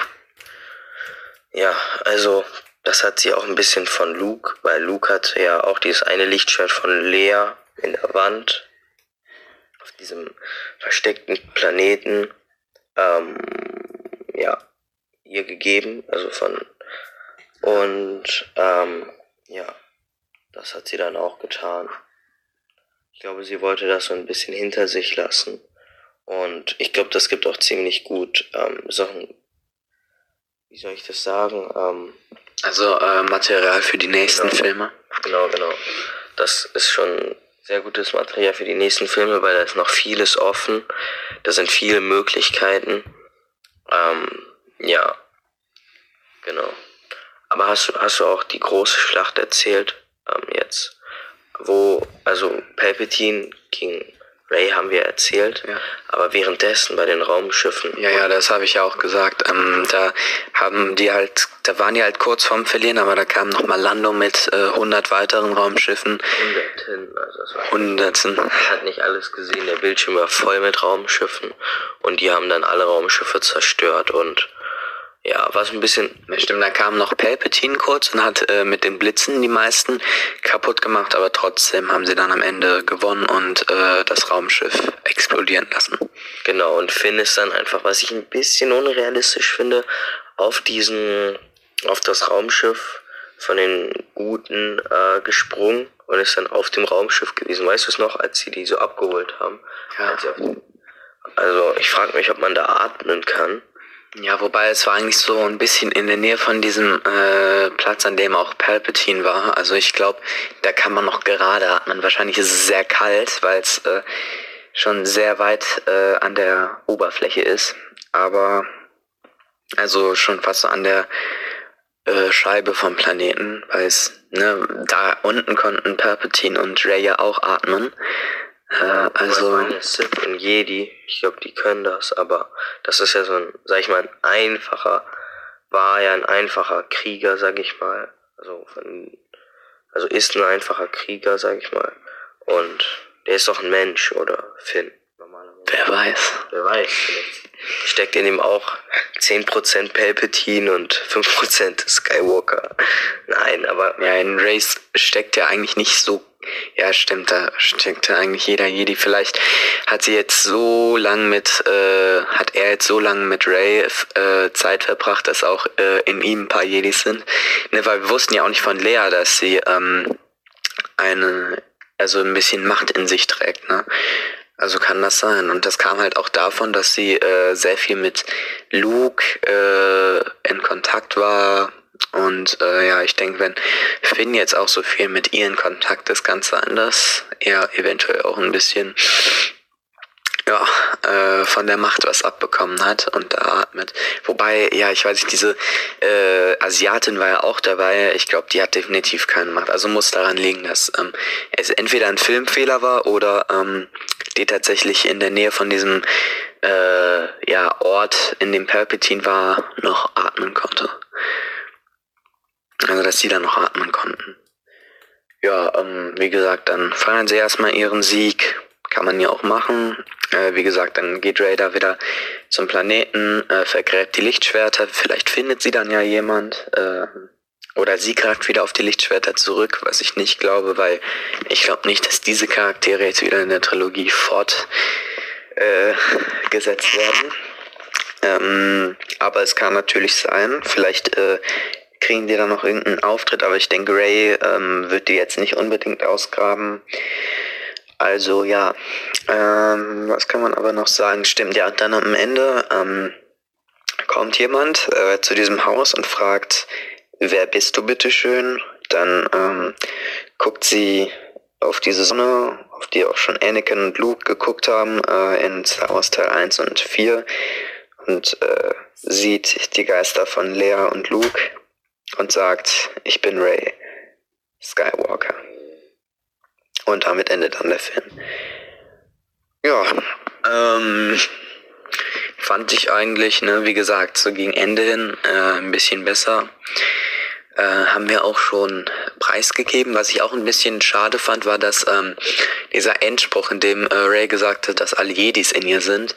Ja, also das hat sie auch ein bisschen von Luke, weil Luke hat ja auch dieses eine Lichtschwert von Lea in der Wand auf diesem versteckten Planeten ähm, ja ihr gegeben, also von und ähm, ja das hat sie dann auch getan. Ich glaube, sie wollte das so ein bisschen hinter sich lassen. Und ich glaube, das gibt auch ziemlich gut ähm, Sachen, wie soll ich das sagen? Ähm, also äh, Material für die nächsten genau, Filme. Genau, genau. Das ist schon sehr gutes Material für die nächsten Filme, weil da ist noch vieles offen. Da sind viele Möglichkeiten. Ähm, ja, genau. Aber hast du, hast du auch die große Schlacht erzählt? Ähm, jetzt, wo, also Palpatine gegen Ray haben wir erzählt, ja. aber währenddessen bei den Raumschiffen. Ja, ja, das habe ich ja auch gesagt. Ähm, da haben die halt, da waren die halt kurz vorm Verlieren, aber da kam nochmal Lando mit äh, 100 weiteren Raumschiffen. Hunderten, also das war Hunderten. Man hat nicht alles gesehen, der Bildschirm war voll mit Raumschiffen und die haben dann alle Raumschiffe zerstört und ja, was ein bisschen. Stimmt, da kam noch Palpatine kurz und hat äh, mit den Blitzen die meisten kaputt gemacht, aber trotzdem haben sie dann am Ende gewonnen und äh, das Raumschiff explodieren lassen. Genau, und Finn ist dann einfach, was ich ein bisschen unrealistisch finde, auf diesen, auf das Raumschiff von den Guten äh, gesprungen und ist dann auf dem Raumschiff gewesen. Weißt du es noch, als sie die so abgeholt haben? Ja. also ich frage mich, ob man da atmen kann. Ja, wobei es war eigentlich so ein bisschen in der Nähe von diesem äh, Platz, an dem auch Palpatine war. Also ich glaube, da kann man noch gerade atmen. Wahrscheinlich ist es sehr kalt, weil es äh, schon sehr weit äh, an der Oberfläche ist. Aber also schon fast an der äh, Scheibe vom Planeten, weil es ne, da unten konnten Palpatine und Rey ja auch atmen. Äh, also meine Sith und Jedi, ich glaube, die können das, aber das ist ja so ein, sag ich mal, ein einfacher, war ja ein einfacher Krieger, sag ich mal. Also, von, also ist ein einfacher Krieger, sag ich mal. Und der ist doch ein Mensch, oder Finn? Normalerweise. wer weiß. Wer weiß, vielleicht steckt in ihm auch 10% Palpatine und 5% Skywalker. Nein, aber Ja, in Race steckt ja eigentlich nicht so. Ja, stimmt, da steckt ja eigentlich jeder Jedi. Vielleicht hat sie jetzt so lang mit, äh, hat er jetzt so lange mit Ray äh, Zeit verbracht, dass auch äh, in ihm ein paar Jedis sind. Ne, weil wir wussten ja auch nicht von Lea, dass sie ähm, eine, also ein bisschen Macht in sich trägt, ne? Also kann das sein. Und das kam halt auch davon, dass sie äh, sehr viel mit Luke äh, in Kontakt war. Und äh, ja, ich denke, wenn Finn jetzt auch so viel mit ihr in Kontakt ist, ganz anders. Er eventuell auch ein bisschen ja, äh, von der Macht was abbekommen hat und da atmet. Wobei, ja, ich weiß nicht, diese äh, Asiatin war ja auch dabei. Ich glaube, die hat definitiv keine Macht. Also muss daran liegen, dass ähm, es entweder ein Filmfehler war oder ähm, die tatsächlich in der Nähe von diesem äh, ja, Ort, in dem Palpatine war, noch atmen konnte. Also, dass sie dann noch atmen konnten. Ja, ähm, wie gesagt, dann feiern sie erstmal ihren Sieg. Kann man ja auch machen. Äh, wie gesagt, dann geht Ray da wieder zum Planeten, äh, vergräbt die Lichtschwerter. Vielleicht findet sie dann ja jemand. Äh, oder sie greift wieder auf die Lichtschwerter zurück, was ich nicht glaube, weil ich glaube nicht, dass diese Charaktere jetzt wieder in der Trilogie fortgesetzt äh, werden. Ähm, aber es kann natürlich sein, vielleicht äh, kriegen die dann noch irgendeinen Auftritt, aber ich denke, Ray ähm, wird die jetzt nicht unbedingt ausgraben. Also ja, ähm, was kann man aber noch sagen? Stimmt, ja, dann am Ende ähm, kommt jemand äh, zu diesem Haus und fragt, wer bist du bitteschön? Dann ähm, guckt sie auf diese Sonne, auf die auch schon Anakin und Luke geguckt haben äh, in Star Wars Teil 1 und 4 und äh, sieht die Geister von Lea und Luke und sagt, ich bin Ray Skywalker. Und damit endet dann der Film. Ja, ähm, fand ich eigentlich, ne, wie gesagt, so gegen Ende hin äh, ein bisschen besser. Äh, haben wir auch schon preisgegeben. Was ich auch ein bisschen schade fand, war, dass ähm, dieser Endspruch, in dem äh, Ray gesagt hat, dass alle Jedis in ihr sind,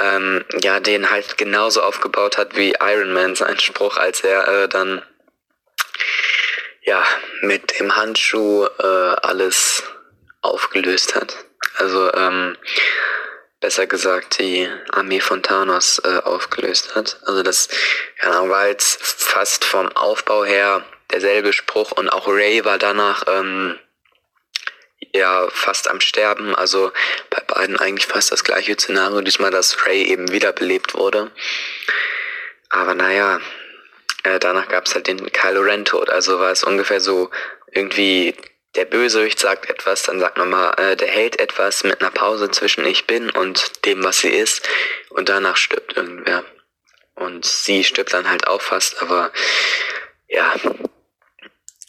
ähm, ja, den halt genauso aufgebaut hat wie Iron Man sein Spruch, als er äh, dann ja mit dem Handschuh äh, alles aufgelöst hat. Also ähm, besser gesagt die Armee von Thanos äh, aufgelöst hat. Also das Ahnung, war jetzt fast vom Aufbau her derselbe Spruch und auch Ray war danach ähm, ja fast am Sterben. Also bei beiden eigentlich fast das gleiche Szenario. Diesmal, dass Ray eben wiederbelebt wurde. Aber naja, äh, danach gab es halt den Kylo Ren Tod. Also war es ungefähr so irgendwie der Bösewicht sagt etwas, dann sagt man mal, äh, der hält etwas mit einer Pause zwischen ich bin und dem, was sie ist. Und danach stirbt irgendwer. Und sie stirbt dann halt auch fast, aber ja,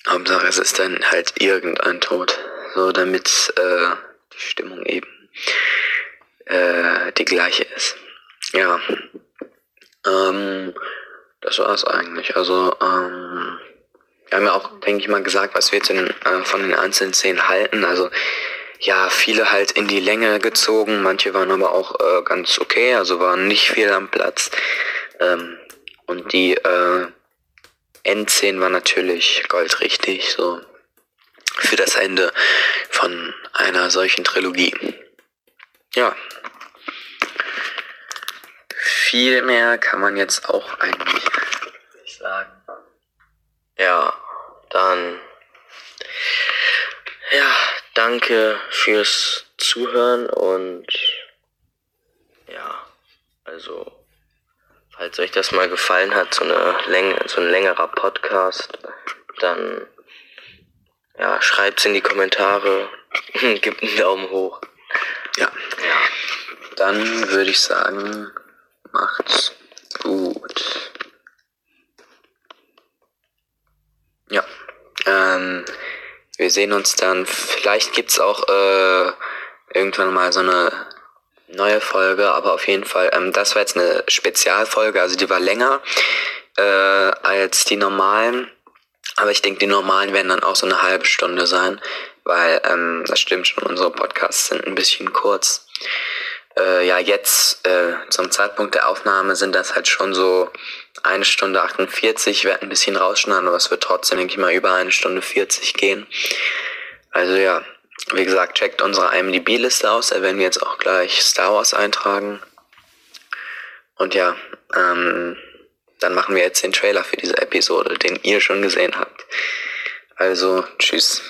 Hauptsache es ist dann halt irgendein Tod. So, damit äh, die Stimmung eben äh, die gleiche ist. Ja. Ähm, das war's eigentlich. Also, ähm, wir haben ja auch, denke ich mal, gesagt, was wir jetzt in, äh, von den einzelnen Szenen halten. Also, ja, viele halt in die Länge gezogen, manche waren aber auch äh, ganz okay, also waren nicht viel am Platz. Ähm, und die äh, Endszenen waren natürlich goldrichtig, so für das Ende von einer solchen Trilogie. Ja. Viel mehr kann man jetzt auch eigentlich nicht sagen. Ja, dann. Ja, danke fürs Zuhören und. Ja, also. Falls euch das mal gefallen hat, so, eine Länge, so ein längerer Podcast, dann ja, schreibt's in die Kommentare, gebt einen Daumen hoch. Ja. Dann würde ich sagen, macht's gut. Ja. Ähm, wir sehen uns dann. Vielleicht gibt's auch äh, irgendwann mal so eine neue Folge, aber auf jeden Fall, ähm, das war jetzt eine Spezialfolge, also die war länger äh, als die normalen. Aber ich denke, die normalen werden dann auch so eine halbe Stunde sein, weil ähm, das stimmt schon, unsere Podcasts sind ein bisschen kurz. Äh, ja, jetzt äh, zum Zeitpunkt der Aufnahme sind das halt schon so eine Stunde 48. Ich werde ein bisschen rausschneiden, aber es wird trotzdem, denke ich mal, über eine Stunde 40 gehen. Also ja, wie gesagt, checkt unsere IMDb-Liste aus. Da werden wir jetzt auch gleich Star Wars eintragen. Und ja, ähm, dann machen wir jetzt den Trailer für diese Episode, den ihr schon gesehen habt. Also, tschüss.